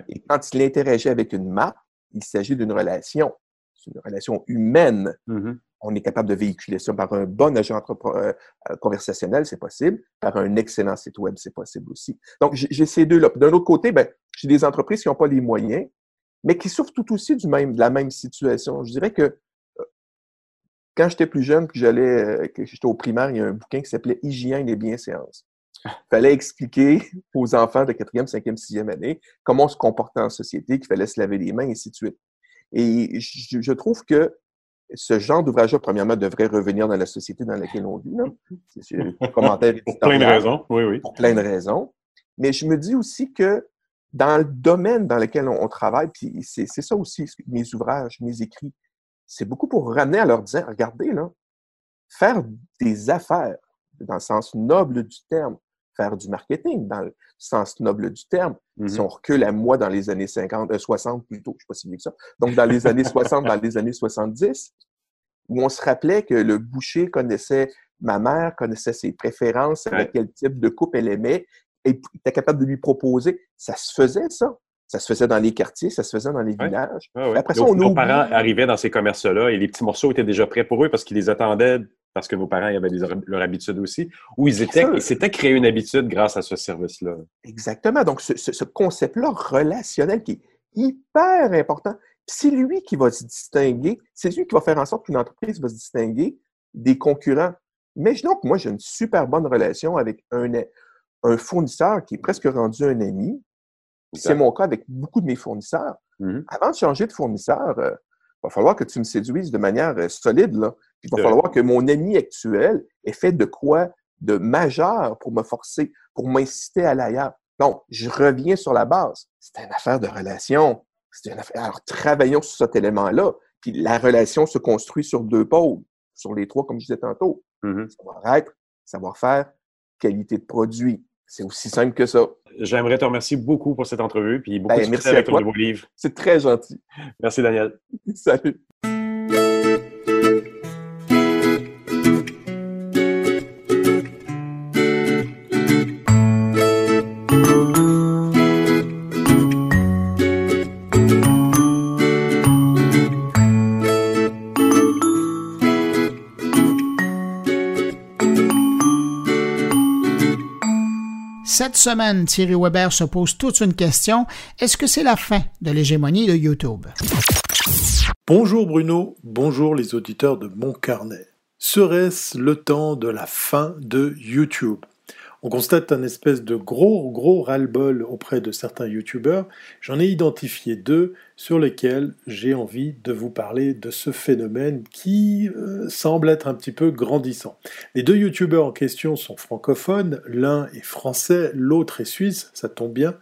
Et quand il interagit avec une marque, il s'agit d'une relation. C'est une relation humaine. Mm-hmm. On est capable de véhiculer ça par un bon agent euh, euh, conversationnel, c'est possible. Par un excellent site web, c'est possible aussi. Donc, j'ai ces deux-là. D'un autre côté, ben, j'ai des entreprises qui n'ont pas les moyens, mais qui souffrent tout aussi du même, de la même situation. Je dirais que euh, quand j'étais plus jeune, que j'allais, que j'étais au primaire, il y a un bouquin qui s'appelait Hygiène et bienséance. Il fallait expliquer aux enfants de 4e, 5e, 6e année comment on se comportait en société, qu'il fallait se laver les mains, et ainsi de suite. Et je, trouve que ce genre d'ouvrage-là, premièrement, devrait revenir dans la société dans laquelle on vit. C'est un commentaire Pour plein de raisons, oui, oui. Pour plein de raisons. Mais je me dis aussi que dans le domaine dans lequel on, travaille, puis c'est ça aussi, mes ouvrages, mes écrits, c'est beaucoup pour ramener à leur dire, regardez, là, faire des affaires, dans le sens noble du terme, faire du marketing dans le sens noble du terme. Si Mm-hmm. on recule à moi dans les années 50, 60 euh, plutôt, je ne suis pas si vieux que ça, donc dans les années 60, dans les années 70, où on se rappelait que le boucher connaissait ma mère, connaissait ses préférences, savait quel type de coupe elle aimait, et était capable de lui proposer. Ça se faisait, ça. Ça se faisait dans les quartiers, ça se faisait dans les villages. Après ça, on nos parents arrivaient dans ces commerces-là et les petits morceaux étaient déjà prêts pour eux parce qu'ils les attendaient parce que nos parents avaient leur habitude aussi, où ils étaient, ils s'étaient créé une habitude grâce à ce service-là? Exactement. Donc, ce, ce concept-là relationnel qui est hyper important, c'est lui qui va se distinguer, c'est lui qui va faire en sorte qu'une entreprise va se distinguer des concurrents. Imaginons que moi, j'ai une super bonne relation avec un, un fournisseur qui est presque rendu un ami. C'est mon cas avec beaucoup de mes fournisseurs. Mm-hmm. Avant de changer de fournisseur, il va falloir que tu me séduises de manière solide. Là. Puis il va falloir que mon ami actuel ait fait de quoi de majeur pour me forcer, pour m'inciter à l'ailleurs. Donc, je reviens sur la base. C'est une affaire de relation. C'est une affaire. Alors, travaillons sur cet élément-là. Puis la relation se construit sur deux pôles, sur les trois, comme je disais tantôt. Mm-hmm. Savoir-être, savoir-faire, qualité de produit. C'est aussi simple que ça. J'aimerais te remercier beaucoup pour cette entrevue, puis beaucoup ben, de succès avec ton nouveau livre. C'est très gentil. Merci, Daniel. Salut. Cette semaine, Thierry Weber se pose toute une question. Est-ce que c'est la fin de l'hégémonie de YouTube? Bonjour Bruno, bonjour les auditeurs de Mon Carnet. Serait-ce le temps de la fin de YouTube? On constate un espèce de gros, gros ras-le-bol auprès de certains youtubeurs. J'en ai identifié deux sur lesquels j'ai envie de vous parler de ce phénomène qui euh, semble être un petit peu grandissant. Les deux youtubeurs en question sont francophones, l'un est français, l'autre est suisse, ça tombe bien.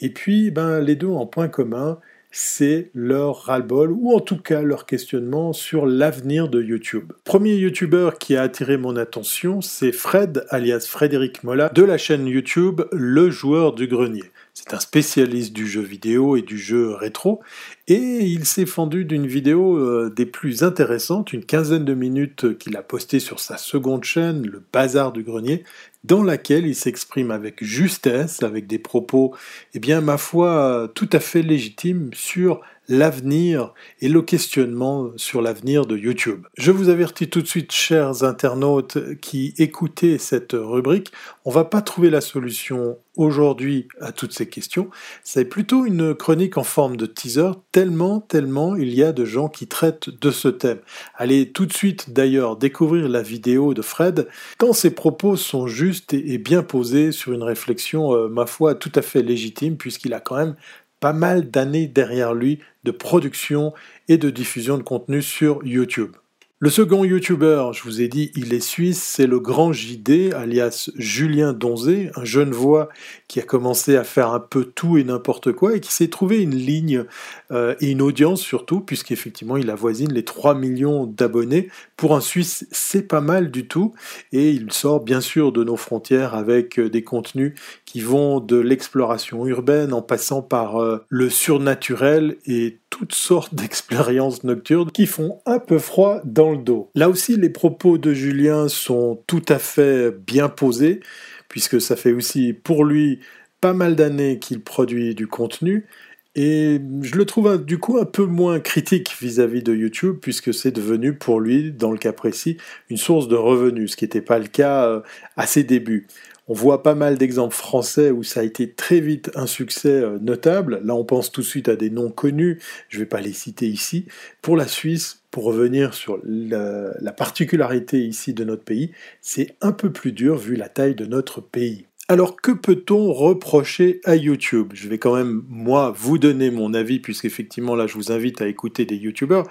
Et puis, ben, les deux ont un point commun, c'est leur ras-le-bol, ou en tout cas leur questionnement sur l'avenir de YouTube. Premier youtubeur qui a attiré mon attention, c'est Fred, alias Frédéric Mola, de la chaîne YouTube Le Joueur du Grenier. C'est un spécialiste du jeu vidéo et du jeu rétro, et il s'est fendu d'une vidéo euh, des plus intéressantes, une quinzaine de minutes qu'il a postée sur sa seconde chaîne, Le Bazar du Grenier, dans laquelle il s'exprime avec justesse, avec des propos, eh bien, ma foi, tout à fait légitimes sur l'avenir et le questionnement sur l'avenir de YouTube. Je vous avertis tout de suite, chers internautes qui écoutez cette rubrique, on va pas trouver la solution aujourd'hui à toutes ces questions. C'est plutôt une chronique en forme de teaser, tellement, tellement il y a de gens qui traitent de ce thème. Allez tout de suite d'ailleurs découvrir la vidéo de Fred, tant ses propos sont justes et bien posés sur une réflexion, euh, ma foi, tout à fait légitime, puisqu'il a quand même pas mal d'années derrière lui de production et de diffusion de contenu sur YouTube. Le second youtubeur, je vous ai dit, il est suisse, c'est le grand JD, alias Julien Donzé, un jeune voix qui a commencé à faire un peu tout et n'importe quoi et qui s'est trouvé une ligne euh, et une audience surtout, puisqu'effectivement il avoisine les 3 millions d'abonnés. Pour un Suisse, c'est pas mal du tout et il sort bien sûr de nos frontières avec des contenus qui vont de l'exploration urbaine en passant par euh, le surnaturel et toutes sortes d'expériences nocturnes qui font un peu froid dans le dos. Là aussi, les propos de Julien sont tout à fait bien posés, puisque ça fait aussi pour lui pas mal d'années qu'il produit du contenu, et je le trouve du coup un peu moins critique vis-à-vis de YouTube, puisque c'est devenu pour lui, dans le cas précis, une source de revenus, ce qui n'était pas le cas euh, à ses débuts. On voit pas mal d'exemples français où ça a été très vite un succès euh, notable. Là, on pense tout de suite à des noms connus, je ne vais pas les citer ici. Pour la Suisse, pour revenir sur la, la particularité ici de notre pays, c'est un peu plus dur vu la taille de notre pays. Alors que peut-on reprocher à YouTube? Je vais quand même, moi, vous donner mon avis, puisqu'effectivement, là, je vous invite à écouter des YouTubeurs,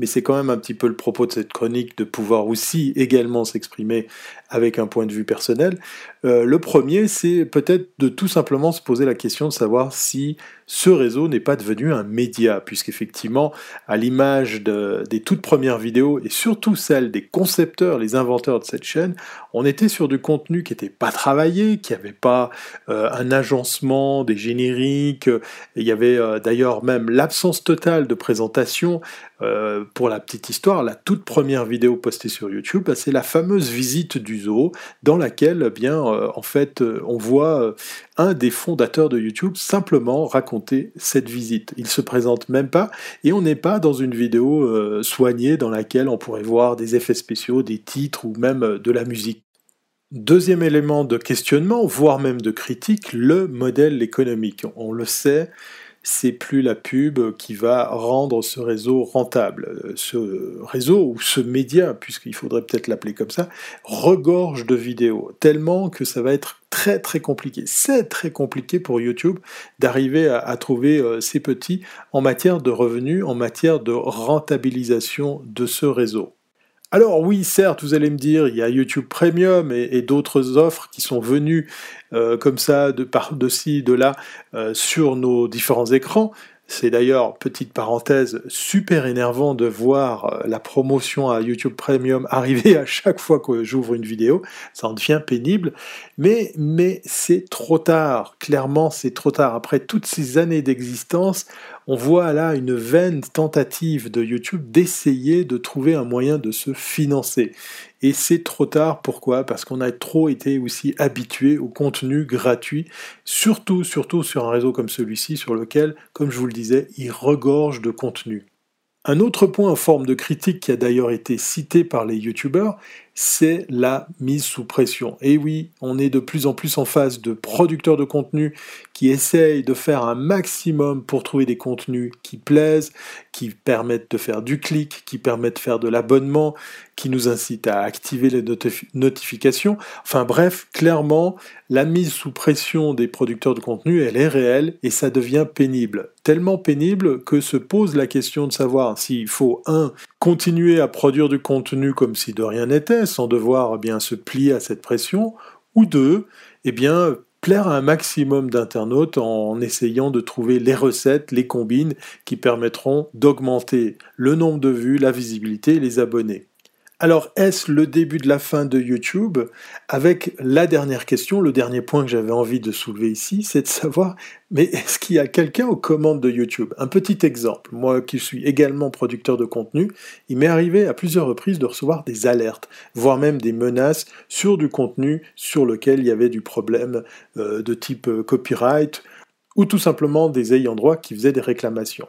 mais c'est quand même un petit peu le propos de cette chronique de pouvoir aussi également s'exprimer avec un point de vue personnel. Euh, le premier, c'est peut-être de tout simplement se poser la question de savoir si ce réseau n'est pas devenu un média, puisqu'effectivement, à l'image des toutes premières vidéos, et surtout celles des concepteurs, les inventeurs de cette chaîne, on était sur du contenu qui n'était pas travaillé, qui n'avait pas euh, un agencement des génériques, il y avait euh, d'ailleurs même l'absence totale de présentation. Pour la petite histoire, la toute première vidéo postée sur YouTube, bah, c'est la fameuse visite du zoo, dans laquelle, eh bien, euh, en fait, euh, on voit euh, un des fondateurs de YouTube simplement raconter cette visite. Il se présente même pas, et on n'est pas dans une vidéo soignée dans laquelle on pourrait voir des effets spéciaux, des titres ou même de la musique. Deuxième élément de questionnement, voire même de critique, le modèle économique. On le sait, c'est plus la pub qui va rendre ce réseau rentable. Ce réseau ou ce média, puisqu'il faudrait peut-être l'appeler comme ça, regorge de vidéos, tellement que ça va être très très compliqué. C'est très compliqué pour YouTube d'arriver à, trouver euh, ces petits en matière de revenus, en matière de rentabilisation de ce réseau. Alors oui, certes, vous allez me dire, il y a YouTube Premium et, d'autres offres qui sont venues euh, comme ça de par de de là euh, sur nos différents écrans. C'est d'ailleurs, petite parenthèse, super énervant de voir euh, la promotion à YouTube Premium arriver à chaque fois que j'ouvre une vidéo. Ça en devient pénible. Mais c'est trop tard. Clairement, c'est trop tard. Après toutes ces années d'existence, on voit là une vaine tentative de YouTube d'essayer de trouver un moyen de se financer. Et c'est trop tard, pourquoi? Parce qu'on a trop été aussi habitué au contenu gratuit, surtout, surtout sur un réseau comme celui-ci, sur lequel, comme je vous le disais, il regorge de contenu. Un autre point en forme de critique qui a d'ailleurs été cité par les youtubeurs, c'est la mise sous pression. Et oui, on est de plus en plus en face de producteurs de contenu qui essayent de faire un maximum pour trouver des contenus qui plaisent, qui permettent de faire du clic, qui permettent de faire de l'abonnement, qui nous incitent à activer les notifications. Enfin bref, clairement, la mise sous pression des producteurs de contenu, elle est réelle et ça devient pénible. Tellement pénible que se pose la question de savoir s'il faut, un, continuer à produire du contenu comme si de rien n'était, sans devoir eh bien se plier à cette pression, ou deux, eh bien plaire à un maximum d'internautes en essayant de trouver les recettes, les combines qui permettront d'augmenter le nombre de vues, la visibilité et les abonnés. Alors, est-ce le début de la fin de YouTube? Avec la dernière question, le dernier point que j'avais envie de soulever ici, c'est de savoir, mais est-ce qu'il y a quelqu'un aux commandes de YouTube? Un petit exemple, moi qui suis également producteur de contenu, il m'est arrivé à plusieurs reprises de recevoir des alertes, voire même des menaces sur du contenu sur lequel il y avait du problème euh, de type euh, copyright ou tout simplement des ayants droit qui faisaient des réclamations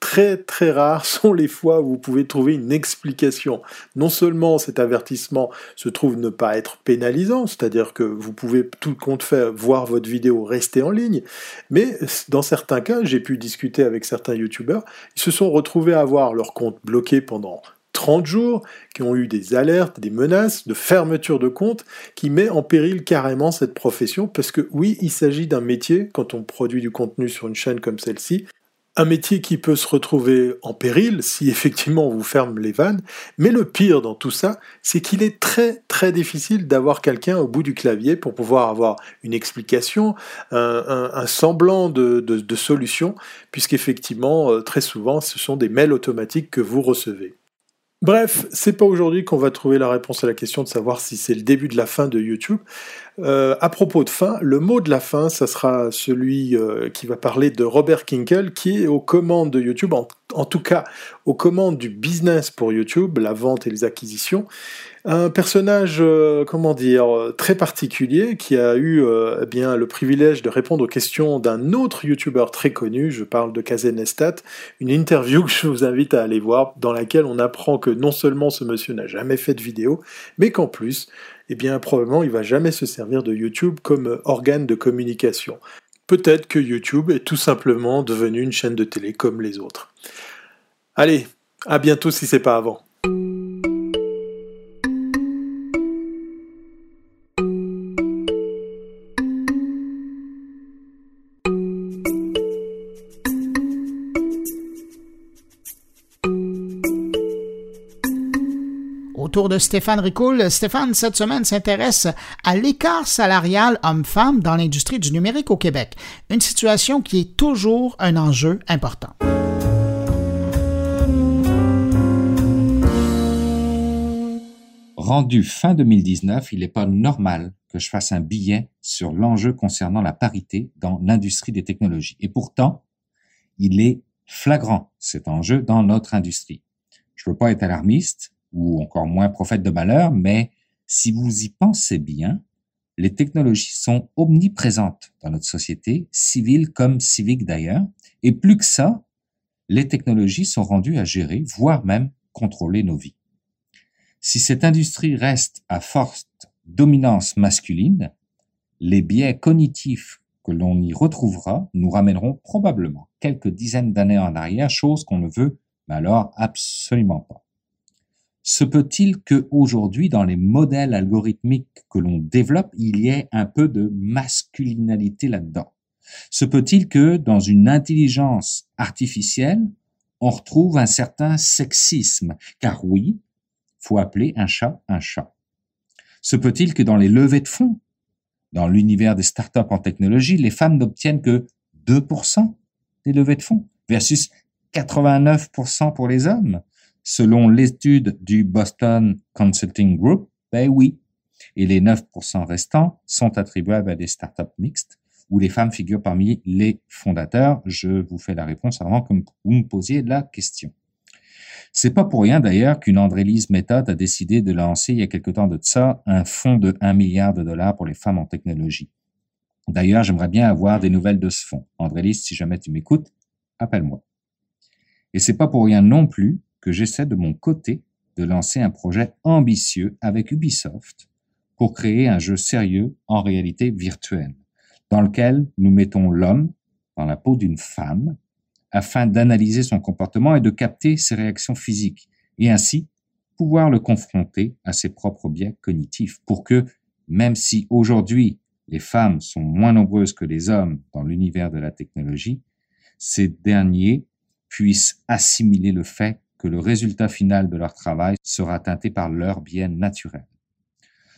très très rares sont les fois où vous pouvez trouver une explication. Non seulement cet avertissement se trouve ne pas être pénalisant, c'est-à-dire que vous pouvez tout compte fait voir votre vidéo rester en ligne, mais dans certains cas, j'ai pu discuter avec certains youtubeurs, ils se sont retrouvés à avoir leur compte bloqué pendant 30 jours, qui ont eu des alertes, des menaces de fermeture de compte, qui met en péril carrément cette profession, parce que oui, il s'agit d'un métier, quand on produit du contenu sur une chaîne comme celle-ci, un métier qui peut se retrouver en péril si effectivement on vous ferme les vannes, mais le pire dans tout ça, c'est qu'il est très très difficile d'avoir quelqu'un au bout du clavier pour pouvoir avoir une explication, un, semblant de, de solution, puisqu'effectivement, euh, très souvent, ce sont des mails automatiques que vous recevez. Bref, c'est pas aujourd'hui qu'on va trouver la réponse à la question de savoir si c'est le début de la fin de YouTube. Euh, à propos de fin, le mot de la fin, ça sera celui euh, qui va parler de Robert Kinkel, qui est aux commandes de YouTube, en, tout cas aux commandes du business pour YouTube, la vente et les acquisitions. Un personnage, euh, comment dire, très particulier, qui a eu eh bien le privilège de répondre aux questions d'un autre YouTuber très connu. Je parle de Kazenestat, une interview que je vous invite à aller voir, dans laquelle on apprend que non seulement ce monsieur n'a jamais fait de vidéo, mais qu'en plus eh bien probablement il va jamais se servir de YouTube comme organe de communication. Peut-être que YouTube est tout simplement devenu une chaîne de télé comme les autres. Allez, à bientôt si c'est pas avant. De Stéphane Ricoul. Stéphane, cette semaine, s'intéresse à l'écart salarial homme-femme dans l'industrie du numérique au Québec, une situation qui est toujours un enjeu important. Rendu fin 2019, il n'est pas normal que je fasse un billet sur l'enjeu concernant la parité dans l'industrie des technologies. Et pourtant, il est flagrant, cet enjeu, dans notre industrie. Je ne veux pas être alarmiste, ou encore moins prophète de malheur, mais si vous y pensez bien, les technologies sont omniprésentes dans notre société, civile comme civique d'ailleurs, et plus que ça, les technologies sont rendues à gérer, voire même contrôler nos vies. Si cette industrie reste à forte dominance masculine, les biais cognitifs que l'on y retrouvera nous ramèneront probablement quelques dizaines d'années en arrière, chose qu'on ne veut alors absolument pas. Se peut-il que aujourd'hui, dans les modèles algorithmiques que l'on développe, il y ait un peu de masculinité là-dedans? Se peut-il que dans une intelligence artificielle, on retrouve un certain sexisme? Car oui, faut appeler un chat un chat. Se peut-il que dans les levées de fonds, dans l'univers des startups en technologie, les femmes n'obtiennent que 2% des levées de fonds versus 89% pour les hommes? Selon l'étude du Boston Consulting Group, ben oui. Et les 9% restants sont attribuables à des startups mixtes où les femmes figurent parmi les fondateurs. Je vous fais la réponse avant que vous me posiez la question. C'est pas pour rien d'ailleurs qu'une Andrélise Méthode a décidé de lancer il y a quelque temps de ça un fonds de 1 milliard de dollars pour les femmes en technologie. D'ailleurs, j'aimerais bien avoir des nouvelles de ce fonds. Andrélise, si jamais tu m'écoutes, appelle-moi. Et c'est pas pour rien non plus que j'essaie de mon côté de lancer un projet ambitieux avec Ubisoft pour créer un jeu sérieux en réalité virtuelle, dans lequel nous mettons l'homme dans la peau d'une femme afin d'analyser son comportement et de capter ses réactions physiques, et ainsi pouvoir le confronter à ses propres biais cognitifs, pour que, même si aujourd'hui les femmes sont moins nombreuses que les hommes dans l'univers de la technologie, ces derniers puissent assimiler le fait que le résultat final de leur travail sera teinté par leur bien naturel.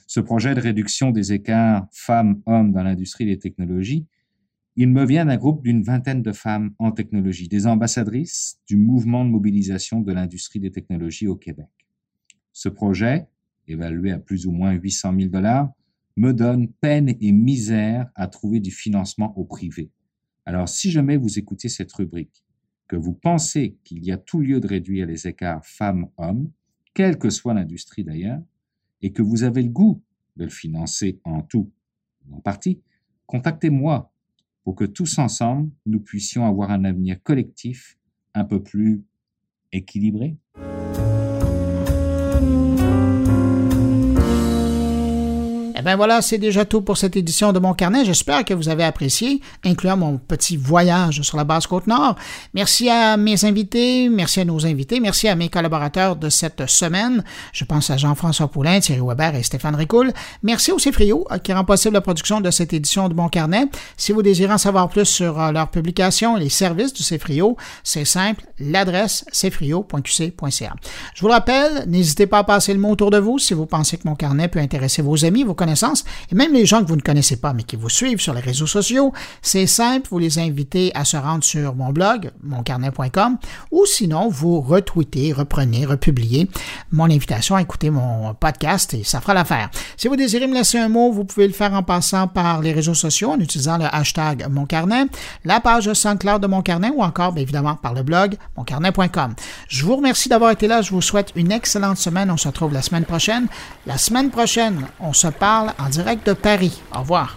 Ce projet de réduction des écarts femmes-hommes dans l'industrie des technologies, il me vient d'un groupe d'une vingtaine de femmes en technologie, des ambassadrices du mouvement de mobilisation de l'industrie des technologies au Québec. Ce projet, évalué à plus ou moins 800 000 dollars, me donne peine et misère à trouver du financement au privé. Alors si jamais vous écoutez cette rubrique que vous pensez qu'il y a tout lieu de réduire les écarts femmes-hommes, quelle que soit l'industrie d'ailleurs, et que vous avez le goût de le financer en tout ou en partie, contactez-moi pour que tous ensemble, nous puissions avoir un avenir collectif un peu plus équilibré. Eh ben voilà, c'est déjà tout pour cette édition de mon carnet. J'espère que vous avez apprécié, incluant mon petit voyage sur la basse côte nord. Merci à mes invités, merci à nos invités, merci à mes collaborateurs de cette semaine. Je pense à Jean-François Poulain, Thierry Weber et Stéphane Ricoul. Merci au Cefrio euh, qui rend possible la production de cette édition de mon carnet. Si vous désirez en savoir plus sur euh, leurs publications et les services du Cefrio, c'est simple, l'adresse cefrio.qc.ca. Je vous le rappelle, n'hésitez pas à passer le mot autour de vous si vous pensez que mon carnet peut intéresser vos amis, vos connaissances connaissance, et même les gens que vous ne connaissez pas, mais qui vous suivent sur les réseaux sociaux, c'est simple, vous les invitez à se rendre sur mon blog, moncarnet.com, ou sinon, vous retweetez, reprenez, republiez mon invitation à écouter mon podcast, et ça fera l'affaire. Si vous désirez me laisser un mot, vous pouvez le faire en passant par les réseaux sociaux, en utilisant le hashtag moncarnet, la page SoundCloud de Mon Carnet, ou encore, bien évidemment, par le blog moncarnet.com. Je vous remercie d'avoir été là, je vous souhaite une excellente semaine, on se retrouve la semaine prochaine. La semaine prochaine, on se parle en direct de Paris. Au revoir.